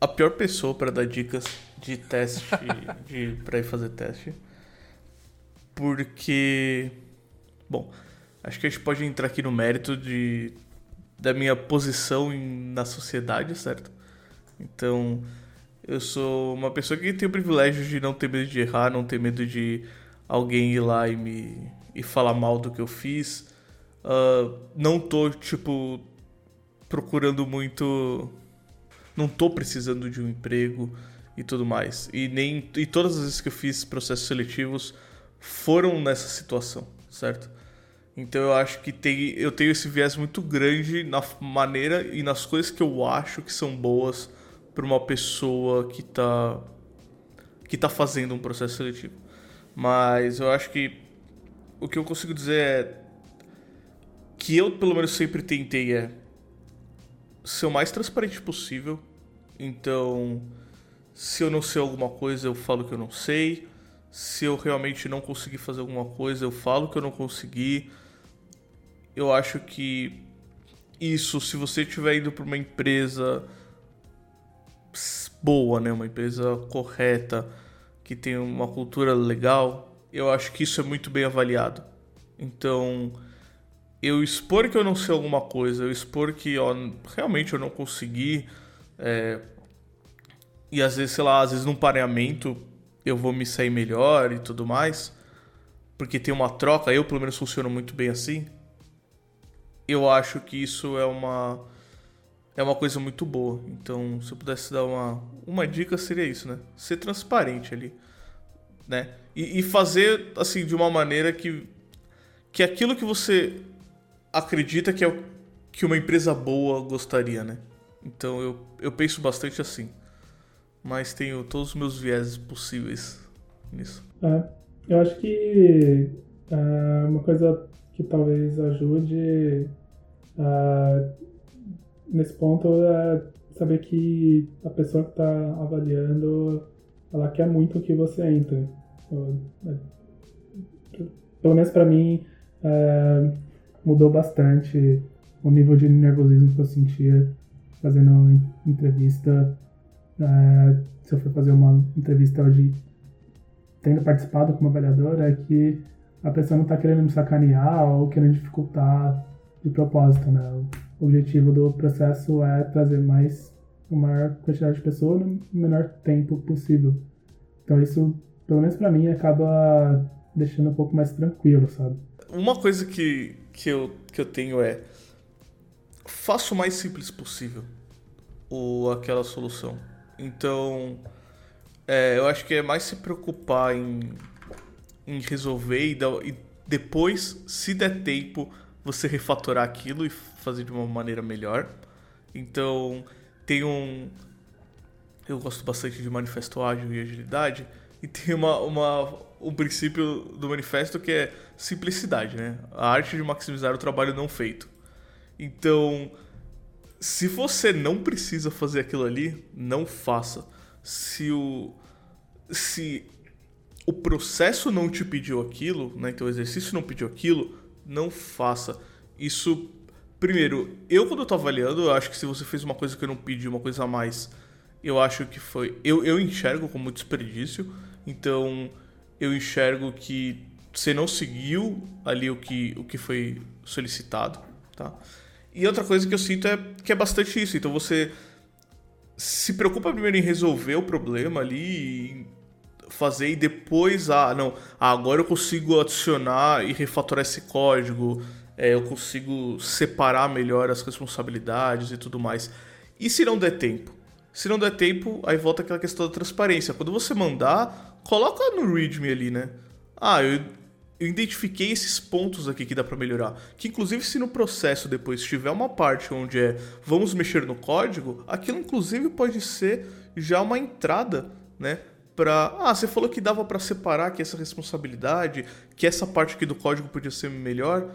B: a pior pessoa para dar dicas de teste, de para ir fazer teste. Porque bom, acho que a gente pode entrar aqui no mérito de da minha posição em, na sociedade, certo? Então, eu sou uma pessoa que tem o privilégio de não ter medo de errar, não ter medo de alguém ir lá e me e falar mal do que eu fiz. Uh, não tô, tipo, procurando muito. Não tô precisando de um emprego e tudo mais. E nem e todas as vezes que eu fiz processos seletivos foram nessa situação, certo? Então eu acho que tem, eu tenho esse viés muito grande na maneira e nas coisas que eu acho que são boas para uma pessoa que está que tá fazendo um processo seletivo. Mas eu acho que o que eu consigo dizer é que eu, pelo menos, sempre tentei é ser o mais transparente possível. Então, se eu não sei alguma coisa, eu falo que eu não sei. Se eu realmente não conseguir fazer alguma coisa, eu falo que eu não consegui. Eu acho que isso, se você estiver indo para uma empresa boa, né, uma empresa correta, que tem uma cultura legal, eu acho que isso é muito bem avaliado. Então, eu expor que eu não sei alguma coisa, eu expor que ó, realmente eu não consegui, é, e às vezes, sei lá, às vezes num pareamento eu vou me sair melhor e tudo mais, porque tem uma troca, eu pelo menos funciono muito bem assim. Eu acho que isso é uma é uma coisa muito boa. Então, se eu pudesse dar uma uma dica seria isso, né? Ser transparente ali, né? E, e fazer assim de uma maneira que que aquilo que você acredita que é o que uma empresa boa gostaria, né? Então eu, eu penso bastante assim. Mas tenho todos os meus vieses possíveis nisso.
C: É, eu acho que é, uma coisa que talvez ajude é, nesse ponto é saber que a pessoa que está avaliando, ela quer muito que você entre. É, pelo menos para mim, é, mudou bastante o nível de nervosismo que eu sentia fazendo entrevista. É, se eu for fazer uma entrevista hoje, tendo participado como avaliador, é que a pessoa não está querendo me sacanear ou querendo dificultar de propósito, né? O objetivo do processo é trazer mais uma maior quantidade de pessoas no menor tempo possível. Então isso, pelo menos para mim, acaba deixando um pouco mais tranquilo, sabe?
B: Uma coisa que, que, eu, que eu tenho é faça o mais simples possível o, aquela solução. Então, é, eu acho que é mais se preocupar em, em resolver e, e depois, se der tempo, você refatorar aquilo e fazer de uma maneira melhor. Então, tem um. Eu gosto bastante de manifesto ágil e agilidade. E tem uma, uma, um princípio do manifesto que é simplicidade, né? A arte de maximizar o trabalho não feito. Então, se você não precisa fazer aquilo ali, não faça. Se o se o processo não te pediu aquilo, né? Então o exercício não pediu aquilo, não faça. Isso primeiro, eu quando eu tô avaliando, eu acho que se você fez uma coisa que eu não pedi, uma coisa a mais, eu acho que foi, eu, eu enxergo como desperdício. Então, eu enxergo que você não seguiu ali o que, o que foi solicitado, tá? E outra coisa que eu sinto é que é bastante isso. Então você se preocupa primeiro em resolver o problema ali, fazer e depois, ah, não, agora eu consigo adicionar e refatorar esse código, é, eu consigo separar melhor as responsabilidades e tudo mais. E se não der tempo? Se não der tempo, aí volta aquela questão da transparência. Quando você mandar, coloca no README ali, né? Ah, eu eu identifiquei esses pontos aqui que dá para melhorar. Que inclusive se no processo depois tiver uma parte onde é vamos mexer no código, aquilo inclusive pode ser já uma entrada, né? Para ah, você falou que dava para separar que essa responsabilidade, que essa parte aqui do código podia ser melhor.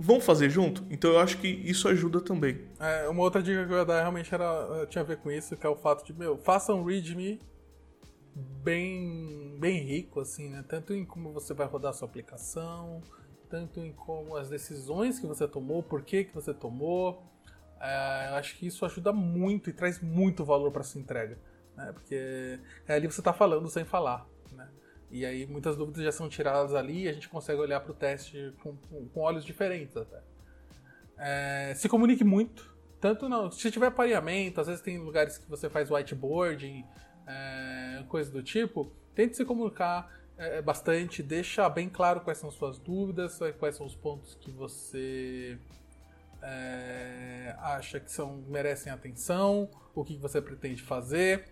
B: Vamos fazer junto? Então eu acho que isso ajuda também.
A: É, uma outra dica que eu ia dar realmente era, tinha a ver com isso, que é o fato de, meu, faça um readme bem, bem rico, assim, né? Tanto em como você vai rodar a sua aplicação, tanto em como as decisões que você tomou, por que, que você tomou. É, eu acho que isso ajuda muito e traz muito valor para sua entrega, né? Porque é ali você está falando sem falar, né? E aí muitas dúvidas já são tiradas ali e a gente consegue olhar para o teste com, com, olhos diferentes até. É, se comunique muito, tanto não, se tiver pareamento, às vezes tem lugares que você faz whiteboarding, é, coisa do tipo, tente se comunicar é, bastante, deixa bem claro quais são suas dúvidas, quais são os pontos que você é, acha que são, merecem atenção, o que você pretende fazer.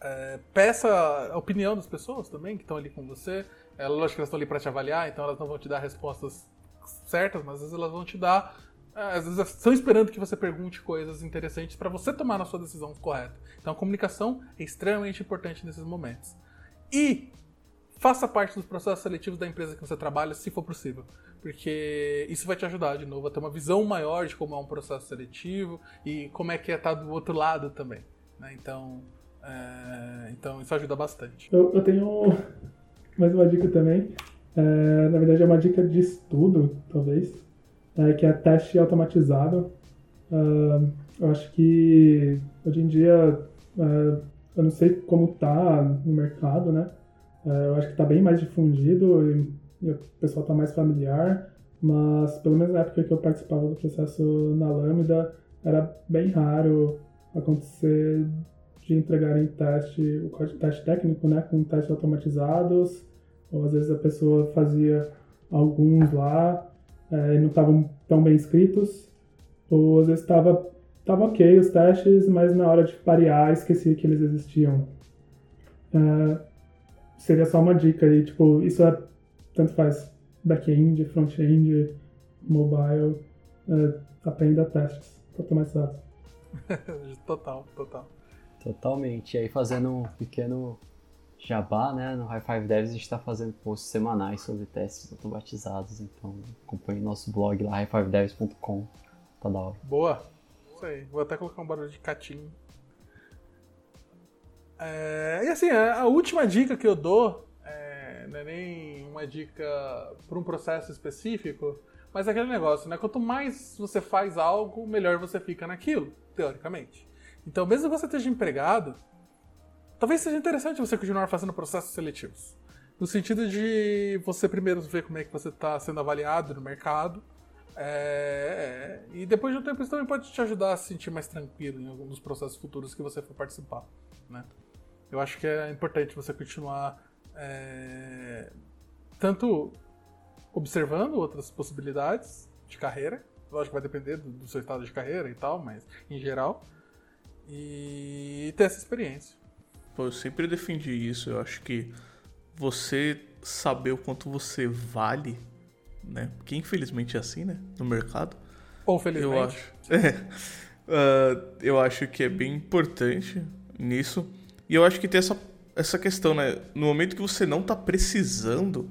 A: É, peça a opinião das pessoas também que estão ali com você. É lógico que elas estão ali para te avaliar, então elas não vão te dar respostas certas, mas às vezes elas vão te dar é, às vezes estão esperando que você pergunte coisas interessantes para você tomar a sua decisão correta. Então a comunicação é extremamente importante nesses momentos. E faça parte dos processos seletivos da empresa que você trabalha, se for possível. Porque isso vai te ajudar, de novo, a ter uma visão maior de como é um processo seletivo e como é que é estar do outro lado também. Né? Então, é... então, isso ajuda bastante.
C: Eu, eu, tenho mais uma dica também. É, na verdade, é uma dica de estudo, talvez é, que é teste automatizado. Uh, eu acho que hoje em dia, uh, eu não sei como está no mercado, né? Uh, eu acho que está bem mais difundido e, e o pessoal está mais familiar, mas pelo menos na época que eu participava do processo na Lambda, era bem raro acontecer de entregarem teste, o teste técnico, né, com testes automatizados, ou às vezes a pessoa fazia alguns lá é, não estavam tão bem escritos, ou às vezes estava tava ok os testes, mas na hora de parear esqueci que eles existiam. É, seria só uma dica aí, tipo, isso é tanto faz back-end, front-end, mobile, é, aprenda testes automatizados.
A: total, total.
D: Totalmente. E aí fazendo um pequeno Jabá, né? No High Five Devs a gente está fazendo posts semanais sobre testes automatizados, então acompanhe nosso blog lá, highfivedevs.com. Tá da hora.
A: Boa! Isso aí. Vou até colocar um barulho de catinho É, e assim, a, última dica que eu dou é, não é nem uma dica para um processo específico, mas é aquele negócio, né? Quanto mais você faz algo, melhor você fica naquilo, teoricamente. Então, mesmo que você esteja empregado, talvez seja interessante você continuar fazendo processos seletivos. No sentido de você primeiro ver como é que você está sendo avaliado no mercado. É, e depois de um tempo isso também pode te ajudar a se sentir mais tranquilo em alguns processos futuros que você for participar. Né? Eu acho que é importante você continuar é, tanto observando outras possibilidades de carreira. Lógico que vai depender do, do seu estado de carreira e tal, mas em geral. E ter essa experiência.
B: Pô, eu sempre defendi isso. Eu acho que você saber o quanto você vale, né? Porque infelizmente é assim, né? No mercado.
A: Ou felizmente.
B: Eu acho, é, uh, eu acho que é bem importante nisso. E eu acho que tem essa, essa questão, né? No momento que você não tá precisando,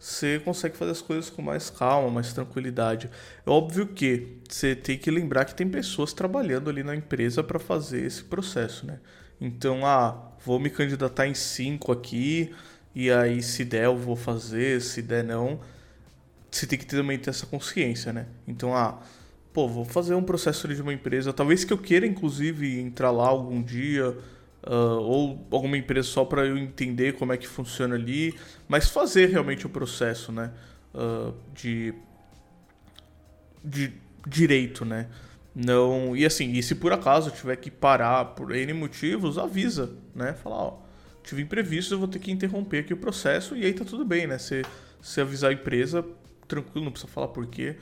B: você consegue fazer as coisas com mais calma, mais tranquilidade. É óbvio que você tem que lembrar que tem pessoas trabalhando ali na empresa para fazer esse processo, né? Então, ah, vou me candidatar em cinco aqui, e aí, se der, eu vou fazer, se der, não. Você tem que também ter essa consciência, né? Então, ah, pô, vou fazer um processo de uma empresa. Talvez que eu queira, inclusive, entrar lá algum dia. Uh, ou alguma empresa só para eu entender como é que funciona ali, mas fazer realmente o processo, né? Uh, de, de direito, né? Não, e assim, e se por acaso tiver que parar por N motivos, avisa, né? Falar, ó, tive imprevisto, eu vou ter que interromper aqui o processo e aí tá tudo bem, né? Você, você avisar a empresa, tranquilo, não precisa falar por quê,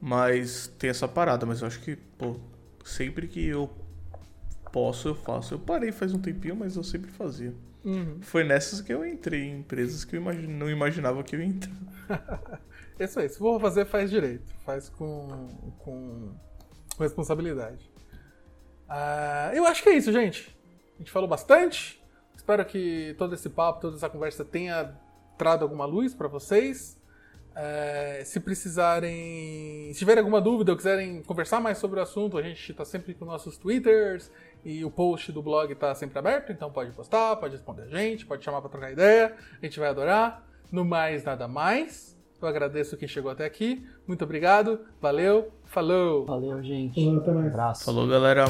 B: mas tem essa parada. Mas eu acho que, pô, sempre que eu posso, eu faço. Eu parei faz um tempinho, mas eu sempre fazia. Uhum. Foi nessas que eu entrei em empresas que eu não imaginava que eu ia entrar.
A: Isso aí, se for fazer, faz direito. Faz com, com responsabilidade. Uh, eu acho que é isso, gente. A gente falou bastante. Espero que todo esse papo, toda essa conversa tenha trago alguma luz para vocês. É, se precisarem, se tiverem alguma dúvida ou quiserem conversar mais sobre o assunto, a gente está sempre com nossos twitters e o post do blog está sempre aberto, então pode postar, pode responder a gente, pode chamar para trocar ideia, a gente vai adorar. No mais, nada mais. Eu agradeço quem chegou até aqui. Muito obrigado, valeu, falou.
D: Valeu, gente.
C: Falou, até mais.
D: Um abraço.
B: Falou, galera.